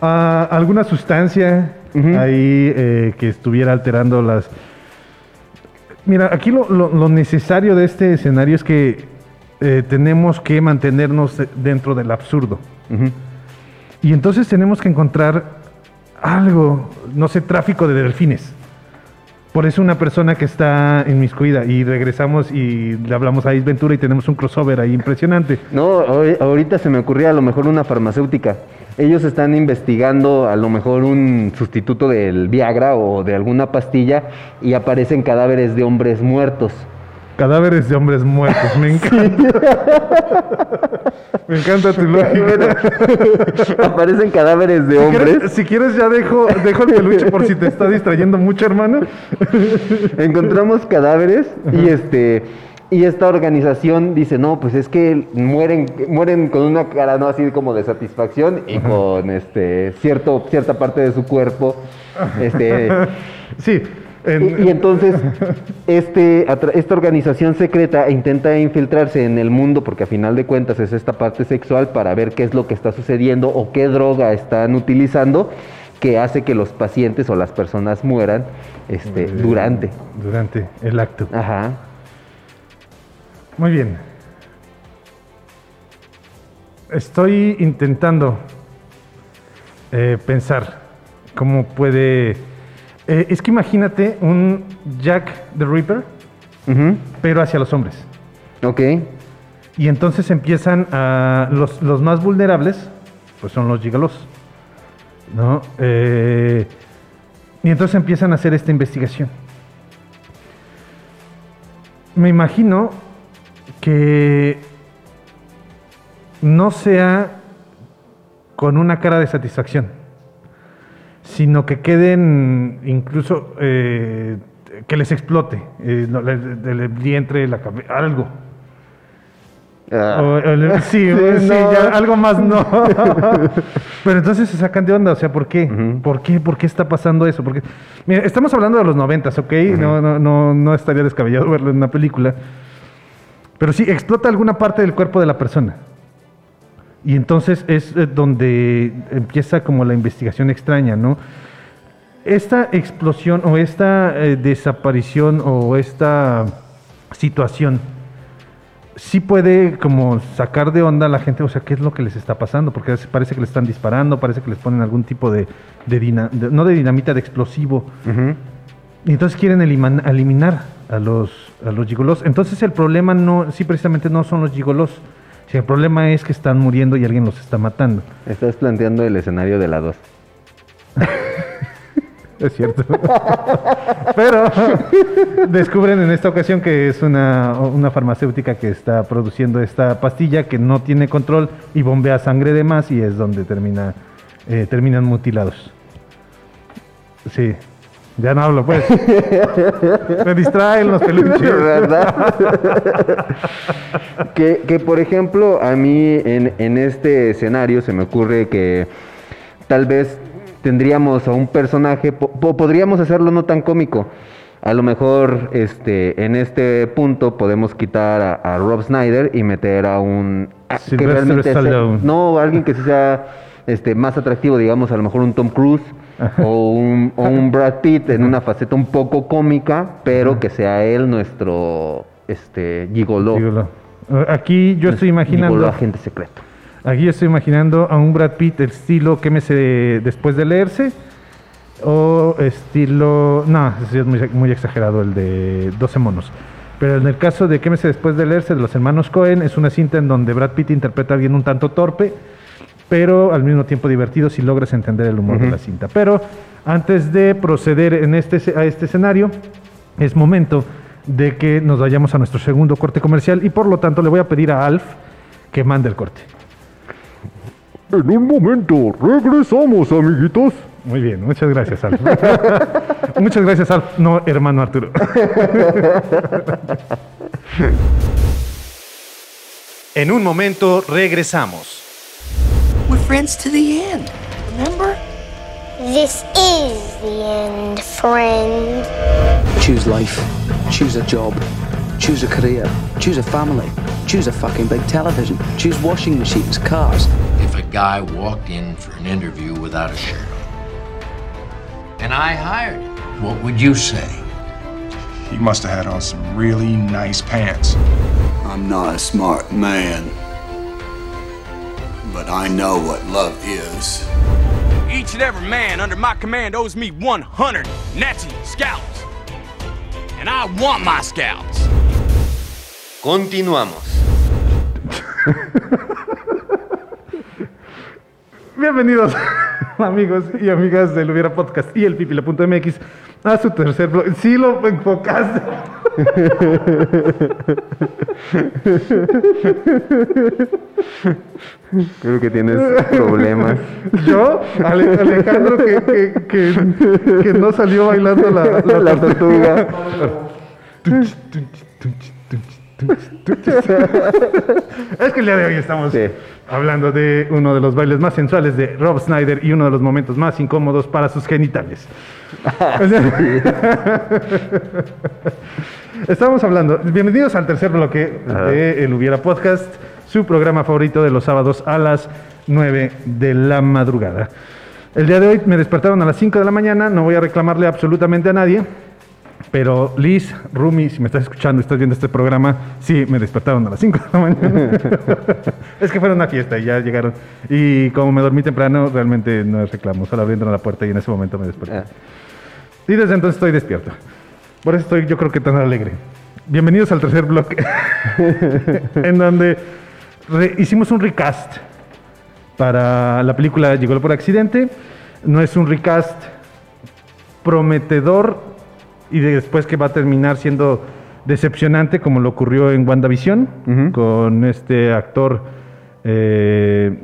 Ah, alguna sustancia ahí eh, que estuviera alterando las. Mira, aquí lo, lo- lo necesario de este escenario es que eh, tenemos que mantenernos de- dentro del absurdo. Y entonces tenemos que encontrar algo, no sé, tráfico de delfines. Por eso una persona que está inmiscuida y regresamos y le hablamos a Ace Ventura y tenemos un crossover ahí impresionante. No, ahori- ahorita se me ocurría a lo mejor una farmacéutica. Ellos están investigando a lo mejor un sustituto del Viagra o de alguna pastilla y aparecen cadáveres de hombres muertos. Cadáveres de hombres muertos, me encanta. me encanta tu lógica. aparecen cadáveres de Si hombres. quieres, si quieres ya dejo, dejo el peluche por si te está distrayendo mucho, hermano. Encontramos cadáveres y este y esta organización dice, "No, pues es que mueren mueren con una cara no así como de satisfacción y con este cierto cierta parte de su cuerpo este Sí. En- Y, y entonces este, esta organización secreta intenta infiltrarse en el mundo porque a final de cuentas es esta parte sexual para ver qué es lo que está sucediendo o qué droga están utilizando que hace que los pacientes o las personas mueran este, durante. Durante el acto. Ajá. Muy bien. Estoy intentando eh, pensar cómo puede... eh, es que imagínate un Jack the Ripper, pero hacia los hombres. Ok. Y entonces empiezan a... Los, los más vulnerables, pues son los gigalos. ¿No? Eh, y entonces empiezan a hacer esta investigación. Me imagino que no sea con una cara de satisfacción, sino que queden incluso eh, que les explote eh, no, le- vientre, la cabeza, algo. Ah. O- o el- sí, Sí, sí, no. ya, algo más no. Pero entonces se sacan de onda, o sea, ¿por qué? Ujú. ¿Por qué? ¿Por qué está pasando eso? Porque, mira, estamos hablando de los noventas, ¿ok? no, no, no, no estaría descabellado verlo en una película. Pero sí, explota alguna parte del cuerpo de la persona. Y entonces es eh, donde empieza como la investigación extraña, ¿no? Esta explosión o esta eh, desaparición o esta situación sí puede como sacar de onda a la gente, o sea, ¿qué es lo que les está pasando? Porque parece que le están disparando, parece que les ponen algún tipo de, de dina- de- no de dinamita, de explosivo. Y entonces quieren eliman- eliminar a los, a los gigolos. Entonces el problema no, sí precisamente no son los gigolos, el problema es que están muriendo y alguien los está matando. Estás planteando el escenario de la 2. Es cierto. Pero descubren en esta ocasión que es una, una farmacéutica que está produciendo esta pastilla que no tiene control y bombea sangre de más y es donde termina, eh, terminan mutilados. Sí. Ya no hablo, pues. Me distraen los peluches. ¿Verdad? que, que, por ejemplo, a mí en, en este escenario se me ocurre que tal vez tendríamos a un personaje, po- po- podríamos hacerlo no tan cómico. A lo mejor este, en este punto podemos quitar a, a Rob Snyder y meter a un... a- Sylvester sea- Stallone. no, alguien que sea este, más atractivo, digamos, a lo mejor un Tom Cruise o un, o un Brad Pitt en una faceta un poco cómica, pero que sea él nuestro este, gigoló. Gigolo. Aquí yo estoy Nuestro gigoló imaginando. agente secreto. Aquí yo estoy imaginando a un Brad Pitt estilo quémese después de leerse. O estilo. No, es muy, muy exagerado el de 12 monos. Pero en el caso de quémese después de leerse de los hermanos Cohen, es una cinta en donde Brad Pitt interpreta a alguien un tanto torpe, pero al mismo tiempo divertido si logras entender el humor de la cinta. Pero antes de proceder en este, a este escenario, es momento de que nos vayamos a nuestro segundo corte comercial y por lo tanto le voy a pedir a Alf que mande el corte. En un momento, regresamos, amiguitos. Muy bien, muchas gracias, Alf. muchas gracias, Alf. No, hermano Arturo. En un momento regresamos. We're friends to the end, remember? This is the end, friend. Choose life. Choose a job. Choose a career. Choose a family. Choose a fucking big television. Choose washing machines, cars. If a guy walked in for an interview without a shirt on, and I hired him, what would you say? He must have had on some really nice pants. I'm not a smart man, but I know what love is. Each and every man under my command owes me 100 Nazi scalps. And I want my scalps. Continuamos. Bienvenidos, amigos y amigas del Hubiera Podcast y el pipila.mx a su tercer blog. Sí lo enfocaste. Creo que tienes problemas. Yo, Ale- Alejandro, que, que- que- que no salió bailando la, La tortuga. Es que el día de hoy estamos hablando de uno de los bailes más sensuales de Rob Snyder y uno de los momentos más incómodos para sus genitales. Estamos hablando, bienvenidos al tercer bloque de El Hubiera Podcast, su programa favorito de los sábados a las 9 de la madrugada. El día de hoy me despertaron a las 5 de la mañana, no voy a reclamarle absolutamente a nadie, pero Liz, Rumi, si me estás escuchando estás viendo este programa, sí, me despertaron a las 5 de la mañana. es que fue una fiesta y ya llegaron. Y como me dormí temprano, realmente no es reclamo, solo abrieron la puerta y en ese momento me desperté. Y desde entonces estoy despierto. Por eso estoy yo creo que tan alegre. Bienvenidos al tercer bloque, en donde hicimos un recast para la película Llegó por accidente. No es un recast prometedor y de- después que va a terminar siendo decepcionante como lo ocurrió en WandaVision con este actor eh,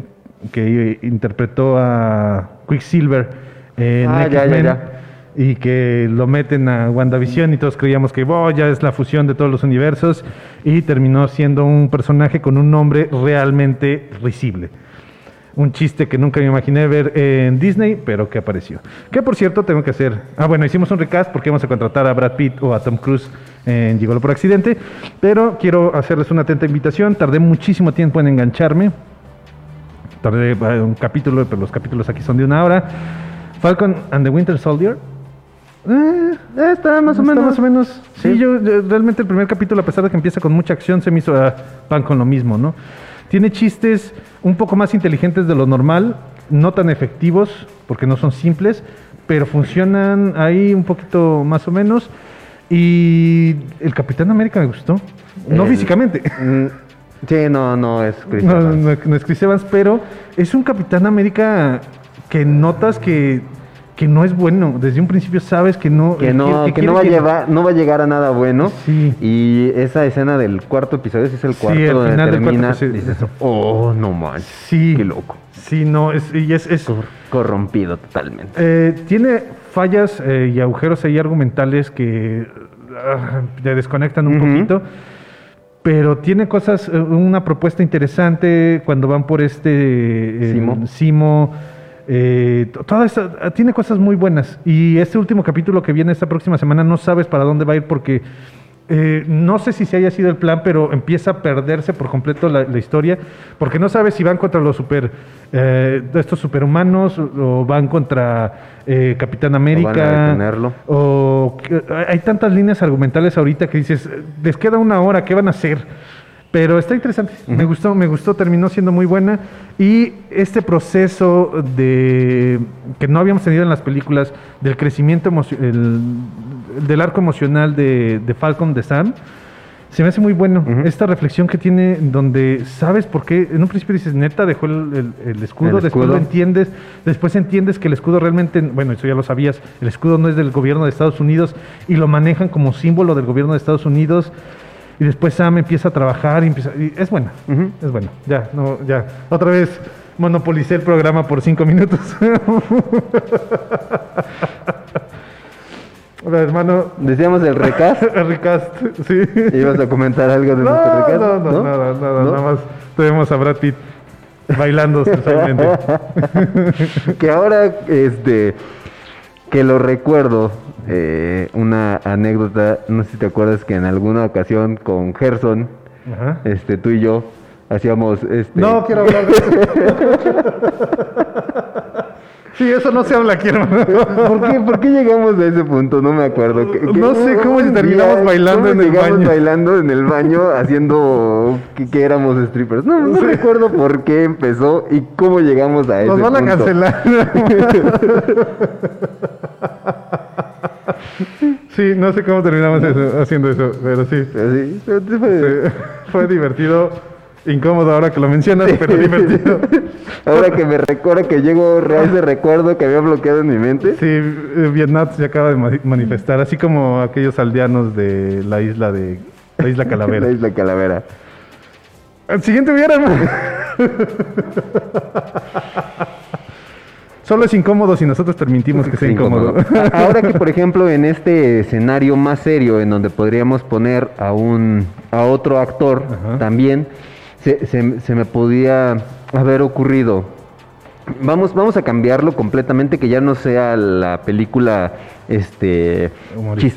que interpretó a Quicksilver en Ah, ya, ya, X-Men ya. y que lo meten a WandaVision y todos creíamos que "Oh, ya es la fusión de todos los universos y terminó siendo un personaje con un nombre realmente risible. Un chiste que nunca me imaginé ver en Disney, pero que apareció. Que por cierto, tengo que hacer. Ah, bueno, hicimos un recast porque vamos a contratar a Brad Pitt o a Tom Cruise en Gigolo por accidente. Pero quiero hacerles una atenta invitación. Tardé muchísimo tiempo en engancharme. Tardé eh, un capítulo, pero los capítulos aquí son de una hora. Falcon and the Winter Soldier. Eh, está más o menos. Más o menos. Sí, yo, yo realmente el primer capítulo, a pesar de que empieza con mucha acción, se me hizo ah, pan con lo mismo, ¿no? Tiene chistes un poco más inteligentes de lo normal, no tan efectivos, porque no son simples, pero funcionan ahí un poquito más o menos. Y el Capitán América me gustó. No El- físicamente. Mm, Sí, no, no es Chris No, Evans. no, no es Chris Evans, pero es un Capitán América que notas que, que no es bueno. Desde un principio sabes que no. Que no, que, quiere no va a llevar, no va a llegar a nada bueno. Sí. Y esa escena del cuarto episodio, si es el Sí, cuarto donde final del cuarto termina, dices, oh, no manches. Sí. Qué loco. Sí, no, es, y es, es- Corrompido totalmente. eh, tiene fallas eh, y agujeros ahí argumentales que ah, te desconectan un poquito. Pero tiene cosas, eh, una propuesta interesante cuando van por este eh, Simo. Simo, eh, to- toda esa- ah, tiene cosas muy buenas. Y este último capítulo que viene esta próxima semana no sabes para dónde va a ir porque eh, no sé si se haya sido el plan, pero empieza a perderse por completo la, la historia, porque no sabes si van contra los super, eh, estos superhumanos o van contra eh, Capitán América. O hay tantas líneas argumentales ahorita que dices, les queda una hora, ¿qué van a hacer? Pero está interesante. Me gustó, me gustó, terminó siendo muy buena. Y este proceso de que no habíamos tenido en las películas del crecimiento el- del arco emocional de, de Falcon de Sam. Se me hace muy bueno esta reflexión que tiene donde sabes por qué, en un principio dices, neta, dejó el, el- el escudo, después escudo. lo entiendes, después entiendes que el escudo realmente, bueno, eso ya lo sabías, el escudo no es del gobierno de Estados Unidos y lo manejan como símbolo del gobierno de Estados Unidos y después Sam empieza a trabajar y, empieza, y es buena, es bueno, ya, no, ya, otra vez monopolicé el programa por cinco minutos. Hola, hermano. Decíamos el recast. el recast, sí. ¿Ibas a comentar algo de No, nuestro recast? no, no, nada, nada, nada más tenemos a Brad Pitt bailando sensualmente. que ahora, este, que lo recuerdo, eh, una anécdota, no sé si te acuerdas que en alguna ocasión con Gerson, Ajá. este, tú y yo, hacíamos, este... No quiero hablar de eso. Sí, eso no se habla aquí, hermano. ¿Por qué, ¿Por qué llegamos a ese punto? No me acuerdo. ¿Qué- qué- No sé cómo terminamos día- bailando en el baño. bailando en el baño haciendo que, que éramos strippers. No, no recuerdo por qué empezó y cómo llegamos a Nos ese van a punto. cancelar. Sí, no sé cómo terminamos eso- haciendo eso, pero sí. sí, pero sí fue- Sí, fue divertido, incómodo ahora que lo mencionas, pero divertido. Ahora que me recuerda que llego a ese recuerdo que había bloqueado en mi mente. Sí, eh, Vietnam se acaba de ma- manifestar, así como aquellos aldeanos de la isla de la isla Calavera. La isla Calavera. El siguiente hubiera. Solo es incómodo si nosotros permitimos que sea incómodo. Ahora que, por ejemplo, en este escenario más serio, en donde podríamos poner a un a otro actor también, se, se- se me podía haber ocurrido. Vamos, vamos a cambiarlo completamente, que ya no sea la película este,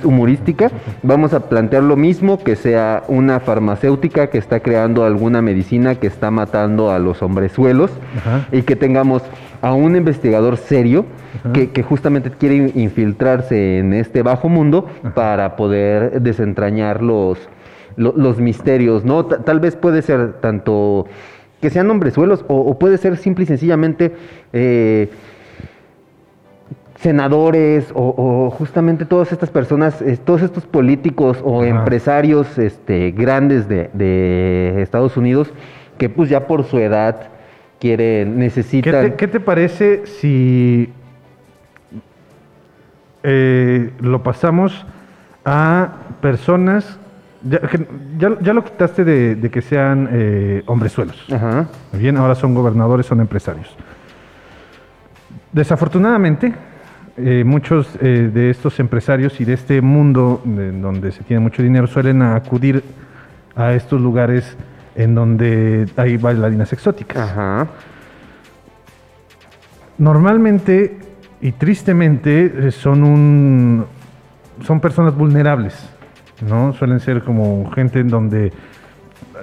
humorística. Vamos a plantear lo mismo, que sea una farmacéutica que está creando alguna medicina que está matando a los hombrezuelos Ajá. y que tengamos a un investigador serio que, que justamente quiere in- infiltrarse en este bajo mundo para poder desentrañar los, lo- los misterios, ¿no? Ta- tal vez puede ser tanto que sean hombrezuelos o, o puede ser simple y sencillamente eh, senadores o, o justamente todas estas personas, eh, todos estos políticos o Ajá. empresarios este, grandes de, de Estados Unidos que pues ya por su edad quieren, ¿Qué necesitan... te, qué te parece si eh, lo pasamos a personas... Ya, ya- ya lo quitaste de, de que sean eh, hombrezuelos. Ajá. Bien, ahora son gobernadores, son empresarios. Desafortunadamente, eh, muchos eh, de estos empresarios y de este mundo de- donde se tiene mucho dinero suelen acudir a estos lugares en donde hay bailarinas exóticas. Normalmente y tristemente eh, son un son personas vulnerables, ¿no? Suelen ser como gente en donde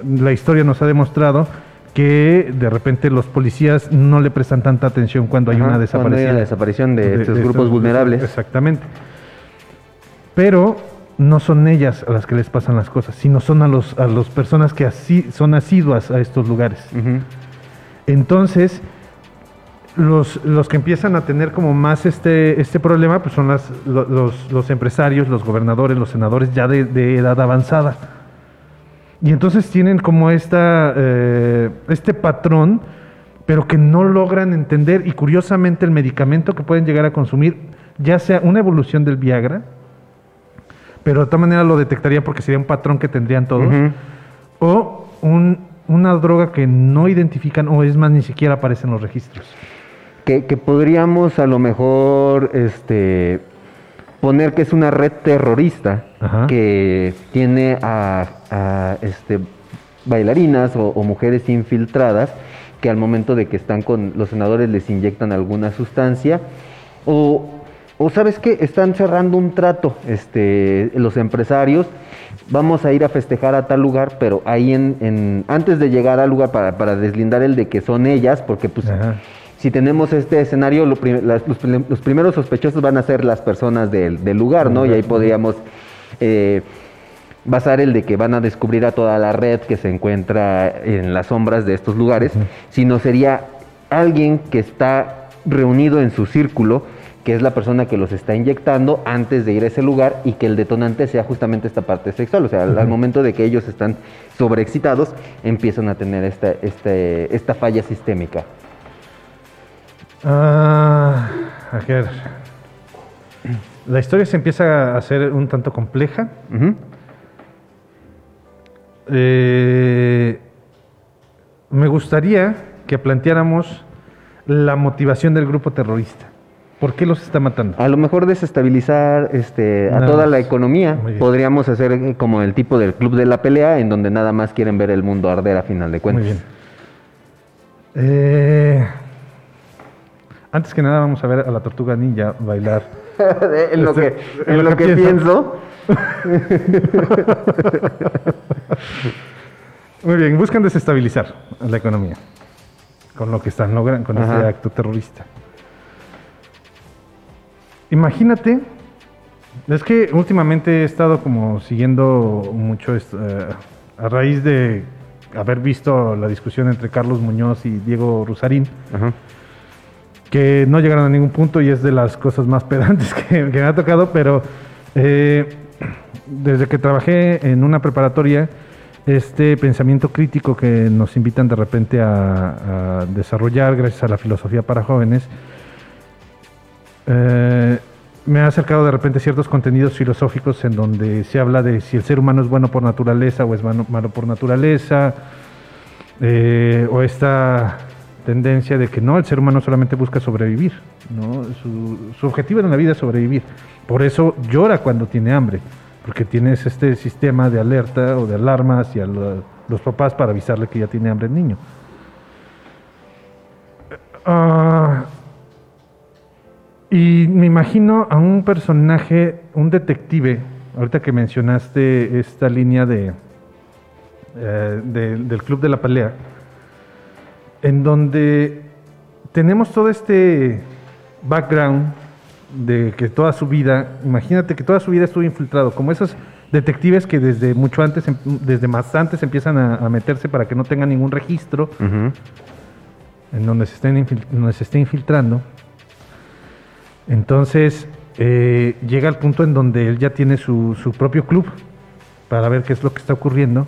la historia nos ha demostrado que de repente los policías no le prestan tanta atención cuando hay una cuando hay desaparición. una desaparición de estos grupos vulnerables. Exactamente. Pero no son ellas a las que les pasan las cosas, sino son a los a las personas que así son asiduas a estos lugares. Entonces, los, los que empiezan a tener como más este, este problema, pues son las, lo- los, los empresarios, los gobernadores, los senadores ya de, de edad avanzada. Y entonces tienen como esta, eh, este patrón, pero que no logran entender. Y curiosamente el medicamento que pueden llegar a consumir, ya sea una evolución del Viagra, pero de todas maneras lo detectarían porque sería un patrón que tendrían todos, o un- una droga que no identifican, o es más, ni siquiera aparece en los registros. Que, que podríamos a lo mejor este poner que es una red terrorista que tiene a, a, este bailarinas o, o mujeres infiltradas que al momento de que están con los senadores les inyectan alguna sustancia o, o sabes qué están cerrando un trato este los empresarios vamos a ir a festejar a tal lugar pero ahí en, en- antes de llegar al lugar para, para deslindar el de que son ellas porque pues si tenemos este escenario, lo prim- las- los, prim- los primeros sospechosos van a ser las personas del, del lugar, ¿no? Y ahí podríamos eh, ser el de que van a descubrir a toda la red que se encuentra en las sombras de estos lugares, sino sería alguien que está reunido en su círculo, que es la persona que los está inyectando antes de ir a ese lugar y que el detonante sea justamente esta parte sexual. O sea, al, al momento de que ellos están sobreexcitados, empiezan a tener esta, este, esta falla sistémica. Ah, a ver. La historia se empieza a hacer un tanto compleja. Eh, me gustaría que planteáramos la motivación del grupo terrorista. ¿Por qué los está matando? A lo mejor desestabilizar este, a Nada toda la economía. Podríamos hacer eh, como el tipo del club de la pelea, en donde nada más quieren ver el mundo arder a final de cuentas. Muy bien. Eh, antes que nada vamos a ver a la tortuga ninja bailar. en lo Este, que, en lo que pienso. Muy bien, buscan desestabilizar la economía con lo que están logrando, con Ajá. este acto terrorista. Imagínate, es que últimamente he estado como siguiendo mucho esto, eh, a raíz de haber visto la discusión entre Carlos Muñoz y Diego Rusarín, Ajá. Que no llegaron a ningún punto y es de las cosas más pedantes que, me ha tocado, pero eh, desde que trabajé en una preparatoria, este pensamiento crítico que nos invitan de repente a, desarrollar gracias a la filosofía para jóvenes, eh, me ha acercado de repente ciertos contenidos filosóficos en donde se habla de si el ser humano es bueno por naturaleza o es malo, malo por naturaleza, eh, o esta tendencia de que no, el ser humano solamente busca sobrevivir, ¿no? Su, objetivo en la vida es sobrevivir. Por eso llora cuando tiene hambre, porque tienes este sistema de alerta o de alarma hacia lo- los papás para avisarle que ya tiene hambre el niño. Ah, y me imagino a un personaje, un detective, ahorita que mencionaste esta línea de, eh, de- del Club de la Pelea, en donde tenemos todo este background de que toda su vida, imagínate que toda su vida estuvo infiltrado, como esos detectives que desde mucho antes, em- desde más antes empiezan a, a meterse para que no tengan ningún registro en donde se, estén infil- donde se esté infiltrando. Entonces eh, llega al punto en donde él ya tiene su, su propio club para ver qué es lo que está ocurriendo.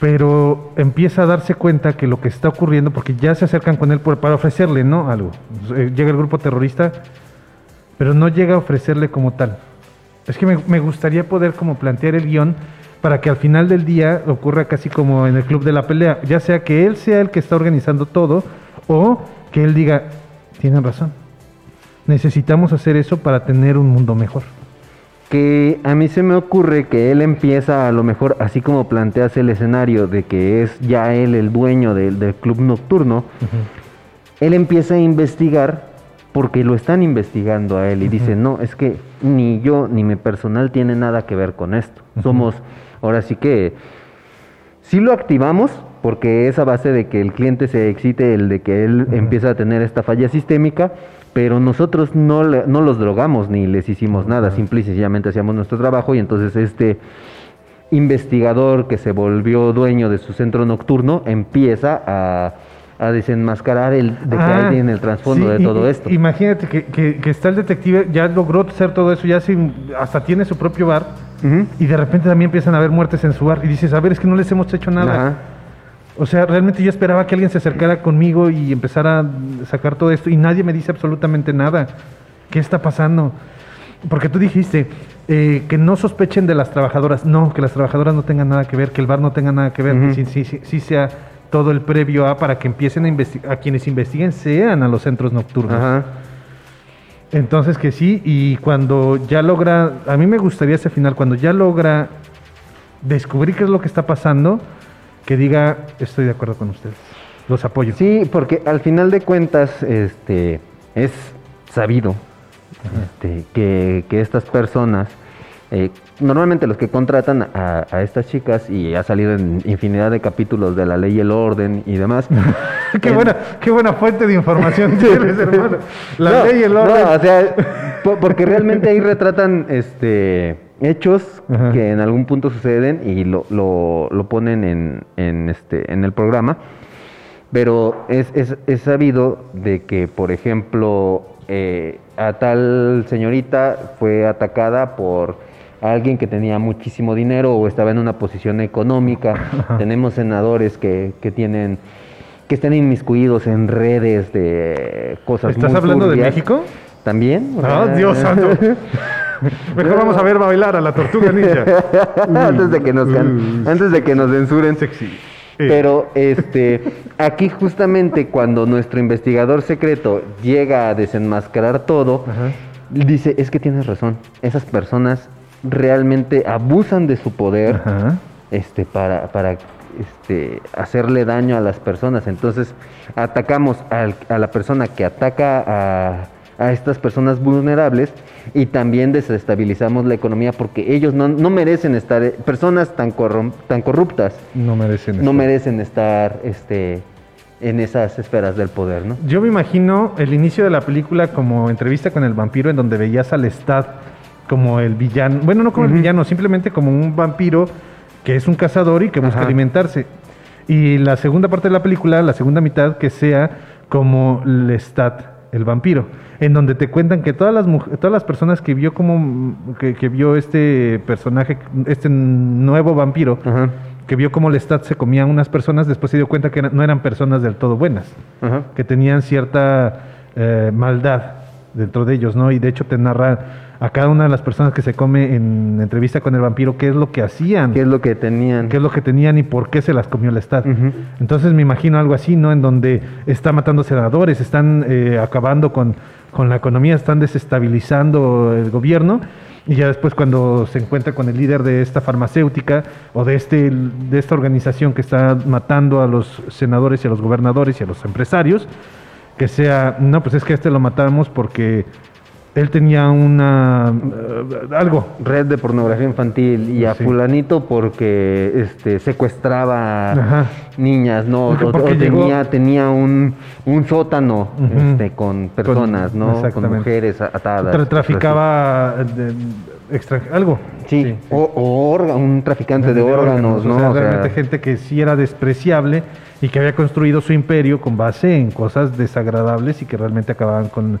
Pero empieza a darse cuenta que lo que está ocurriendo, porque ya se acercan con él para ofrecerle, ¿no? Algo. Eh, Llega el grupo terrorista, pero no llega a ofrecerle como tal. Es que me, me gustaría poder como plantear el guion para que al final del día ocurra casi como en el club de la pelea, ya sea que él sea el que está organizando todo o que él diga, tienen razón, necesitamos hacer eso para tener un mundo mejor. Que a mí se me ocurre que él empieza a lo mejor, así como planteas el escenario de que es ya él el dueño del, del club nocturno, él empieza a investigar porque lo están investigando a él y dice, no, es que ni yo ni mi personal tiene nada que ver con esto. Somos, ahora sí que, sí lo activamos porque es a base de que el cliente se excite, el de que él empieza a tener esta falla sistémica, pero nosotros no, no los drogamos ni les hicimos nada, simple y sencillamente hacíamos nuestro trabajo y entonces este investigador que se volvió dueño de su centro nocturno empieza a, a desenmascarar el de que Ah, hay en el trasfondo sí, de todo esto. Imagínate que, que- que está el detective, ya logró hacer todo eso, ya se- hasta tiene su propio bar, y de repente también empiezan a haber muertes en su bar, y dices, a ver, es que no les hemos hecho nada. Ajá. O sea, realmente yo esperaba que alguien se acercara conmigo y empezara a sacar todo esto, y nadie me dice absolutamente nada. ¿Qué está pasando? Porque tú dijiste eh, que no sospechen de las trabajadoras. No, que las trabajadoras no tengan nada que ver, que el bar no tenga nada que ver, Ujú. que sí, sí, sí, sí sea todo el previo a para que empiecen a investigar, a quienes investiguen sean a los centros nocturnos. Ajá. Entonces que sí, y cuando ya logra, a mí me gustaría ese final, cuando ya logra descubrir qué es lo que está pasando, que diga, estoy de acuerdo con ustedes, los apoyo. Sí, porque al final de cuentas, este, es sabido este, que, que estas personas, eh, normalmente los que contratan a, a estas chicas, y ha salido en infinidad de capítulos de la ley y el orden y demás. qué, en- buena, qué buena fuente de información tienes, hermano. La No, ley y el no, orden. o sea, po- porque realmente ahí retratan este hechos Ajá. que en algún punto suceden y lo, lo- lo ponen en, en, este, en el programa. Pero es, es- es sabido de que, por ejemplo, eh, a tal señorita fue atacada por alguien que tenía muchísimo dinero o estaba en una posición económica. Tenemos senadores que, que tienen que están inmiscuidos en redes de cosas ¿Estás muy hablando de. México? También. Ah, Dios santo. Mejor vamos a ver bailar a la tortuga ninja. antes de que nos can- antes de que nos censuren. Sexy. Pero este aquí justamente cuando nuestro investigador secreto llega a desenmascarar todo, dice, es que tienes razón, esas personas realmente abusan de su poder Ajá. este para para este hacerle daño a las personas. Entonces, atacamos al- a la persona que ataca a a estas personas vulnerables y también desestabilizamos la economía porque ellos no, no merecen estar, eh, personas tan, corrom- tan corruptas No merecen no eso. merecen estar este, en esas esferas del poder, ¿no? Yo me imagino el inicio de la película como entrevista con el vampiro en donde veías al Stad como el villano, bueno, no como el villano, simplemente como un vampiro que es un cazador y que busca Ajá. alimentarse. Y la segunda parte de la película, la segunda mitad, que sea como Lestat, el vampiro, en donde te cuentan que todas las todas las personas que vio como que, que vio este personaje, este nuevo vampiro, Ajá, que vio cómo Lestat se comía a unas personas, después se dio cuenta que no eran personas del todo buenas ajá. que tenían cierta eh, maldad dentro de ellos, ¿no? Y de hecho te narra a cada una de las personas que se come en entrevista con el vampiro qué es lo que hacían, ¿Qué es lo que tenían? qué es lo que tenían y por qué se las comió el Estado. Ujú. Entonces me imagino algo así, ¿no? En donde está matando senadores, están eh, acabando con, con la economía, están desestabilizando el gobierno. Y ya después cuando se encuentra con el líder de esta farmacéutica o de, este, de esta organización que está matando a los senadores y a los gobernadores y a los empresarios, que sea, no, pues es que a este lo matamos porque él tenía una... eh, algo. Red de pornografía infantil y a Sí. fulanito porque este secuestraba Ajá. niñas, ¿no? Porque- O- o, porque llegó- tenía, tenía un, un sótano este, con personas, ¿no? Con mujeres atadas. Tra- traficaba extra- algo. Sí, O, o orga- un traficante de, órganos, ¿no? O sea, O sea, realmente gente que sí era despreciable y que había construido su imperio con base en cosas desagradables y que realmente acababan con...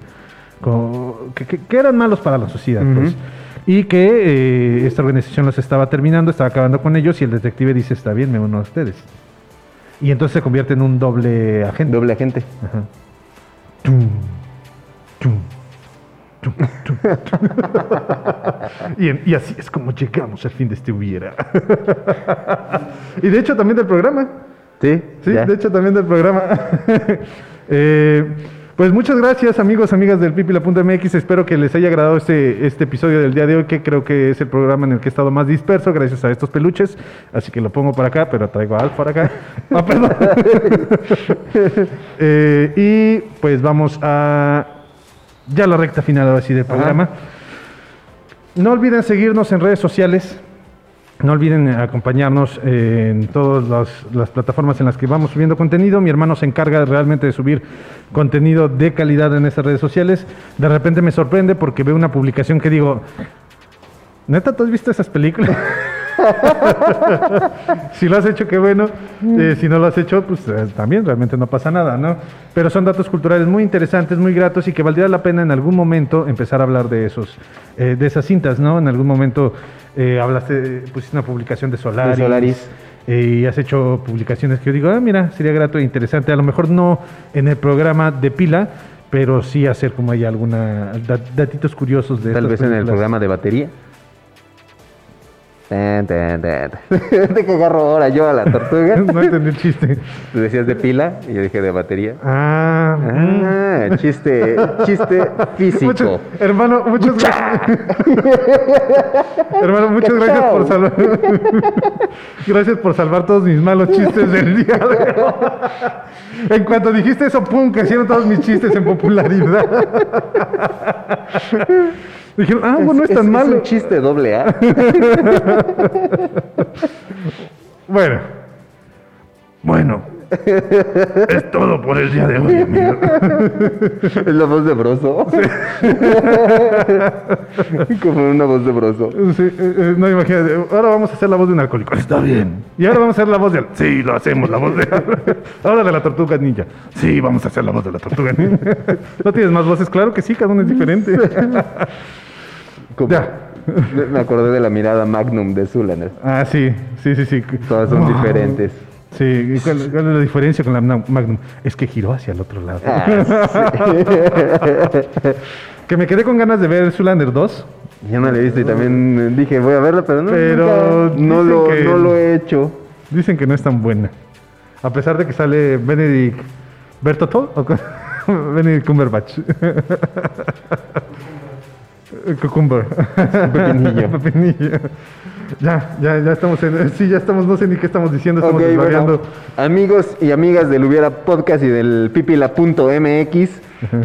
con- que, eran malos para la sociedad, pues. Y que eh, esta organización los estaba terminando, estaba acabando con ellos y el detective dice, está bien, me uno a ustedes. Y entonces se convierte en un doble agente. doble agente. Ajá. Tum, tum, tum, tum, tum. y, en- y así es como llegamos al fin de este hubiera. y de hecho también del programa. Sí, Sí, ya. de hecho también del programa. Eh, pues muchas gracias amigos, amigas del pipila.mx. Espero que les haya agradado este, este episodio del día de hoy, que creo que es el programa en el que he estado más disperso gracias a estos peluches. Así que lo pongo para acá, pero traigo a Alf para acá. Ah, perdón. Eh, y pues vamos a ya la recta final ahora sí del programa. No olviden seguirnos en redes sociales. No olviden eh, acompañarnos eh, en todas las, plataformas en las que vamos subiendo contenido. Mi hermano se encarga realmente de subir contenido de calidad en estas redes sociales. De repente me sorprende porque veo una publicación que digo, ¿neta tú has visto esas películas? si lo has hecho, qué bueno. Eh, si no lo has hecho, pues eh, también realmente no pasa nada, ¿no? Pero son datos culturales muy interesantes, muy gratos y que valdría la pena en algún momento empezar a hablar de esos, eh, de esas cintas, ¿no? En algún mommomento eh, hablaste, pusiste una publicación de Solaris. De Solaris. y has hecho publicaciones que yo digo, ah, mira, sería grato e interesante. A lo mejor no en el programa de pila, pero sí hacer como hay alguna da- datitos curiosos de Tal vez en el programa de batería. Tan, tan, tan. De que agarro ahora yo a la tortuga. no entendí el chiste. Tú decías de pila y yo dije de batería. Ah, Ah, chiste, chiste físico. Mucho- hermano, muchas gracias. hermano, muchas gracias por salvar. gracias por salvar todos mis malos chistes del día de hoy. En cuanto dijiste eso, pum, crecieron todos mis chistes en popularidad. Dijeron, ah, bueno, no es tan malo. un chiste doble A. Bueno, bueno, Es todo por el día de hoy, amigo. Es la voz de Broso. Como una voz de Broso. Sí, eh, eh, no imagínate. Ahora vamos a hacer la voz de un alcohólico. Está bien. Y ahora vamos a hacer la voz de. Sí, lo hacemos, la voz de. Ahora de la tortuga ninja. Sí, vamos a hacer la voz de la tortuga ninja. ¿No tienes más voces? Claro que sí, cada uno es diferente. Como- Me- acordé de la mirada Magnum de Zulander. Ah, sí, sí, sí, sí. Todas son diferentes. Sí, ¿y ¿cuál, cuál es la diferencia con la Mag- Magnum? Es que giró hacia el otro lado. Ah, que me quedé con ganas de ver Zulander 2. Yo no la he visto y también dije, voy a verla, pero no, Pero no, lo, que- no lo he hecho. Dicen que no es tan buena. A pesar de que sale Benedict Bertotto o Benedict Cumberbatch. Cucumber. Pepinillo. Pepinillo. Ya, ya, ya estamos en. Sí, ya estamos, no sé ni qué estamos diciendo, estamos Ok, divagando. bueno, amigos y amigas del Hubiera Podcast y del pipila.mx,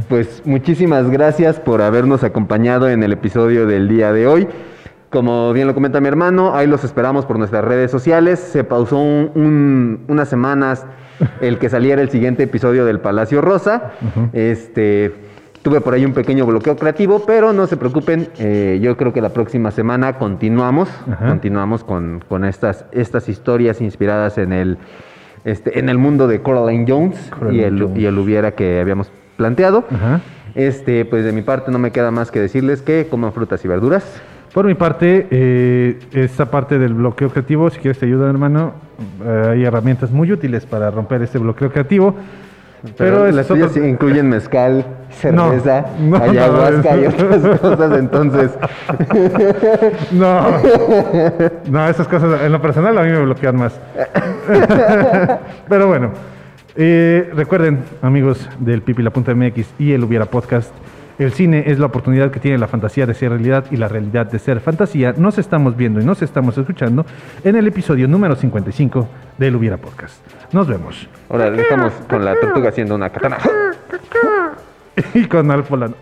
pues muchísimas gracias por habernos acompañado en el episodio del día de hoy. Como bien lo comenta mi hermano, ahí los esperamos por nuestras redes sociales. Se pausó un- un- unas semanas el que saliera el siguiente episodio del Palacio Rosa. Este tuve por ahí un pequeño bloqueo creativo, pero no se preocupen. eh, yo creo que la próxima semana continuamos, Ajá. continuamos con, con estas, estas historias inspiradas en el, este, en el mundo de Coraline Jones y el, Jones. y el hubiera que habíamos planteado. Ajá. Este, pues de mi parte no me queda más que decirles que coman frutas y verduras. Por mi parte, eh, esta parte del bloqueo creativo, si quieres te ayuda, hermano, eh, hay herramientas muy útiles para romper este bloqueo creativo. Pero, las es otro- incluyen mezcal, cerveza, No, no, ayahuasca no, y otras cosas, entonces. No, no, esas cosas en lo personal a mí me bloquean más. Pero bueno, eh, recuerden, amigos del pipila.mx y el Hubiera Podcast, el cine es la oportunidad que tiene la fantasía de ser realidad y la realidad de ser fantasía. Nos estamos viendo y nos estamos escuchando en el episodio número 55 del Hubiera Podcast. Nos vemos. Ahora estamos con la tortuga haciendo una katana. Y con Alf volando.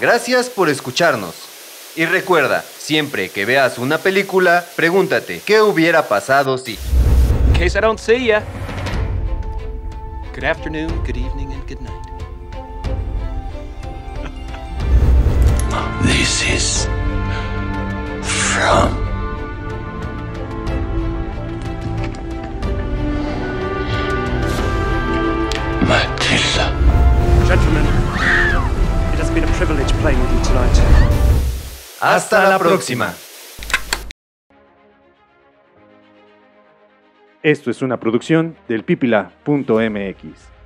Gracias por escucharnos. Y recuerda, siempre que veas una película, pregúntate, ¿qué hubiera pasado si? In case I don't see ya. Good afternoon, good evening, and good night. This is from Matilda. Gentlemen, it has been a privilege playing with you tonight. Hasta la próxima. Esto es una producción del pipila.mx.